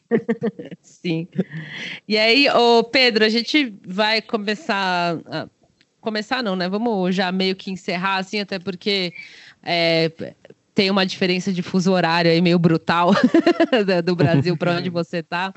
[LAUGHS] Sim. E aí, ô Pedro, a gente vai começar. A... Começar não, né? Vamos já meio que encerrar, assim, até porque é, tem uma diferença de fuso horário aí meio brutal [LAUGHS] do Brasil para onde você está.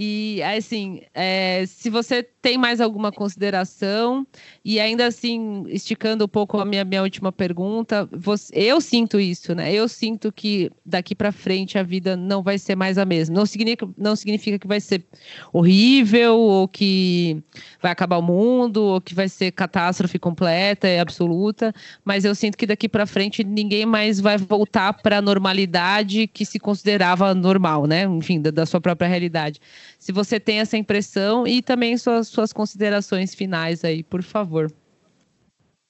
E assim, é, se você tem mais alguma consideração, e ainda assim, esticando um pouco a minha, minha última pergunta, você, eu sinto isso, né? Eu sinto que daqui para frente a vida não vai ser mais a mesma. Não significa, não significa que vai ser horrível, ou que vai acabar o mundo, ou que vai ser catástrofe completa e absoluta, mas eu sinto que daqui para frente ninguém mais vai voltar para a normalidade que se considerava normal, né? Enfim, da, da sua própria realidade se você tem essa impressão e também suas, suas considerações finais aí, por favor.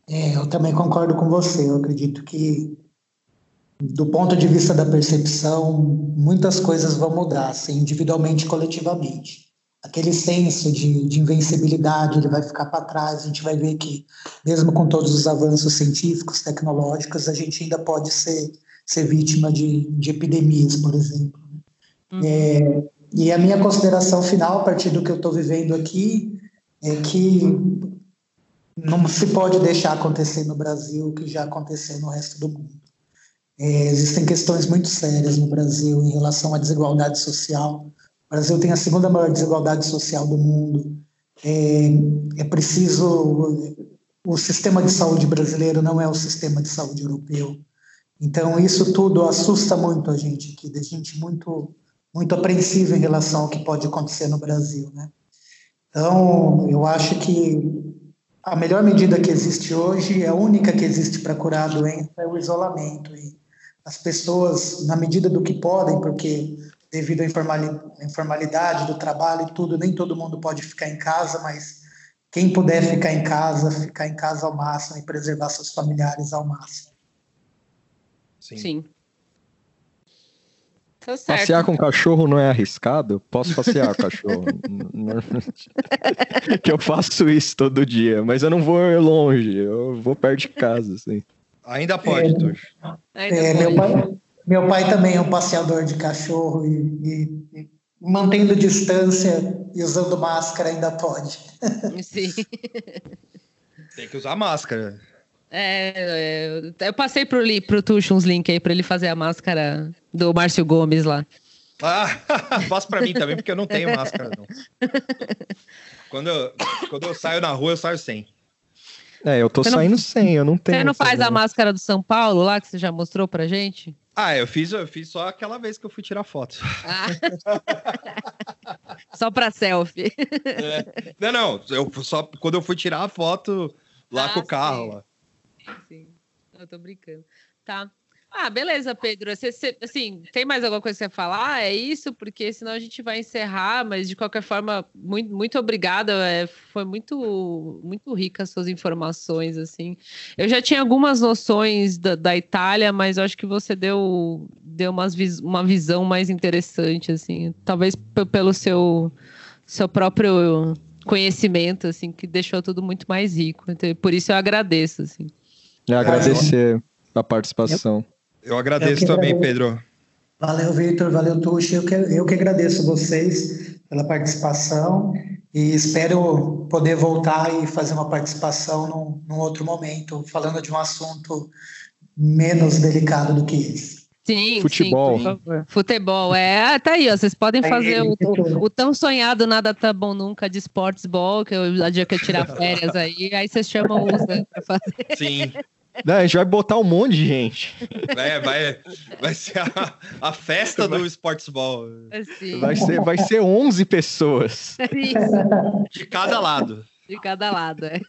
É, eu também concordo com você. Eu acredito que, do ponto de vista da percepção, muitas coisas vão mudar, assim, individualmente e coletivamente. aquele senso de, de invencibilidade ele vai ficar para trás. A gente vai ver que, mesmo com todos os avanços científicos, tecnológicos, a gente ainda pode ser, ser vítima de, de epidemias, por exemplo. Uhum. É, e a minha consideração final, a partir do que eu estou vivendo aqui, é que não se pode deixar acontecer no Brasil o que já aconteceu no resto do mundo. É, existem questões muito sérias no Brasil em relação à desigualdade social. O Brasil tem a segunda maior desigualdade social do mundo. É, é preciso. O sistema de saúde brasileiro não é o sistema de saúde europeu. Então, isso tudo assusta muito a gente aqui, a gente muito, muito apreensiva em relação ao que pode acontecer no Brasil. Né? Então, eu acho que a melhor medida que existe hoje, a única que existe para curar a doença, é o isolamento. E as pessoas, na medida do que podem, porque devido à informalidade do trabalho e tudo, nem todo mundo pode ficar em casa, mas quem puder ficar em casa, ficar em casa ao máximo e preservar seus familiares ao máximo. Sim. Sim. Tá passear com cachorro não é arriscado? Posso passear com cachorro. [LAUGHS] [LAUGHS] que eu faço isso todo dia, mas eu não vou longe, eu vou perto de casa, assim. Ainda pode, é, Tuxo. É, meu, pai, meu pai também é um passeador de cachorro e, e, e mantendo distância e usando máscara ainda pode. Sim. Tem que usar máscara. É, é, eu passei pro, pro Tuxo uns links aí pra ele fazer a máscara do Márcio Gomes lá. Ah, [LAUGHS] faço pra mim também, porque eu não tenho [LAUGHS] máscara, não. Quando eu, quando eu saio na rua, eu saio sem. É, eu tô você saindo não, sem, eu não tenho. Você não faz a máscara do São Paulo lá, que você já mostrou pra gente? Ah, eu fiz, eu fiz só aquela vez que eu fui tirar foto. Ah. [LAUGHS] só pra selfie. É. Não, não, eu só quando eu fui tirar a foto lá ah, com o carro lá sim. Eu tô brincando. Tá. Ah, beleza, Pedro. Você, você, assim, tem mais alguma coisa que você falar? É isso, porque senão a gente vai encerrar, mas de qualquer forma, muito, muito obrigada. É, foi muito, muito rica as suas informações, assim. Eu já tinha algumas noções da, da Itália, mas acho que você deu, deu umas, uma visão mais interessante, assim. Talvez pelo seu, seu próprio conhecimento, assim, que deixou tudo muito mais rico. Então, por isso eu agradeço, assim. É agradecer a participação. Eu, eu agradeço eu também, agradeço. Pedro. Valeu, Vitor. Valeu, Tuxi. Eu que, eu que agradeço vocês pela participação e espero poder voltar e fazer uma participação num, num outro momento, falando de um assunto menos delicado do que esse. Sim, futebol. Sim, futebol, é. Tá aí, ó. Vocês podem fazer o, o, o, tão sonhado Nada Tá Bom Nunca de Sportsball, que eu, a dia que eu tirar férias aí, aí vocês chamam o Zé pra fazer. Sim. [LAUGHS] Não, a gente vai botar um monte de gente. É, vai, vai ser a, a festa vai, do Sportsball. Assim. Vai, ser, vai ser 11 pessoas. Isso. De cada lado. De cada lado, é.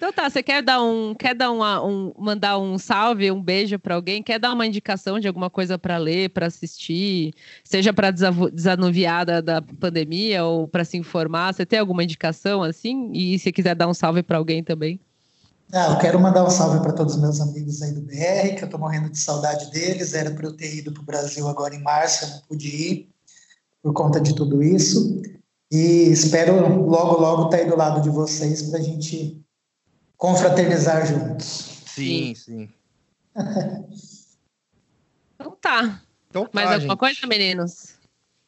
Então tá, você quer dar um, quer dar uma, um, mandar um salve, um beijo para alguém? Quer dar uma indicação de alguma coisa para ler, para assistir, seja para desanuviar da, da pandemia ou para se informar? Você tem alguma indicação assim? E se quiser dar um salve para alguém também? Ah, eu quero mandar um salve para todos os meus amigos aí do BR, que eu estou morrendo de saudade deles. Era para eu ter ido para o Brasil agora em março, eu não pude ir por conta de tudo isso. E espero logo, logo estar tá aí do lado de vocês para a gente confraternizar juntos. Sim, sim. [LAUGHS] então tá. Então tá, Mais alguma gente. coisa, meninos?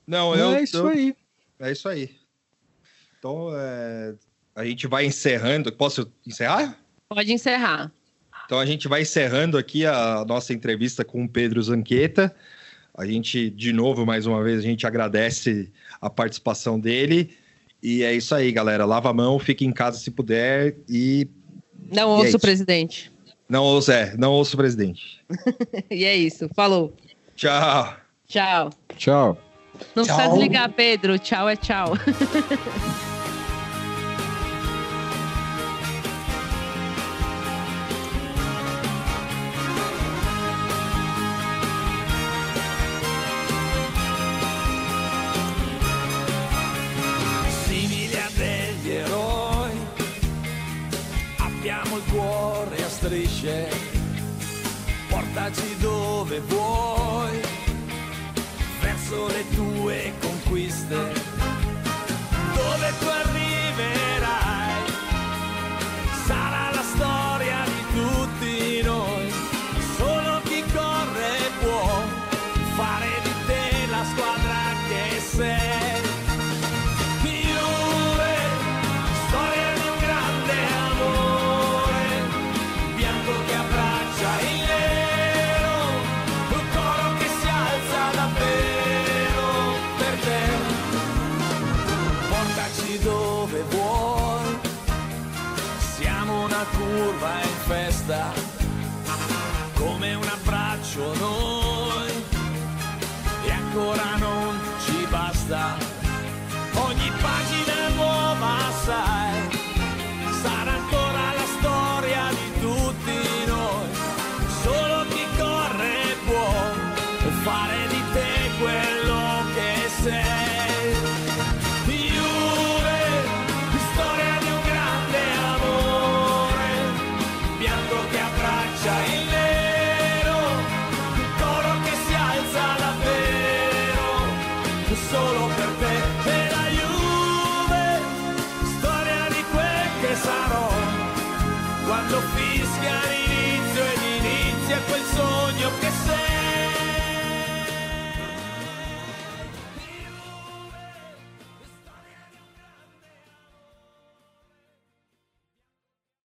Não, eu. É isso eu, aí. É isso aí. Então, é, a gente vai encerrando. Posso encerrar? Pode encerrar. Então a gente vai encerrando aqui a nossa entrevista com o Pedro Zanqueta. A gente, de novo, mais uma vez, a gente agradece a participação dele. E é isso aí, galera. Lava a mão, fique em casa se puder e. Não ouça é o presidente. Não ouça, é, não ouça o presidente. [LAUGHS] e é isso. Falou. Tchau. Tchau. Tchau. Não tchau. precisa desligar, Pedro. Tchau é tchau. [LAUGHS]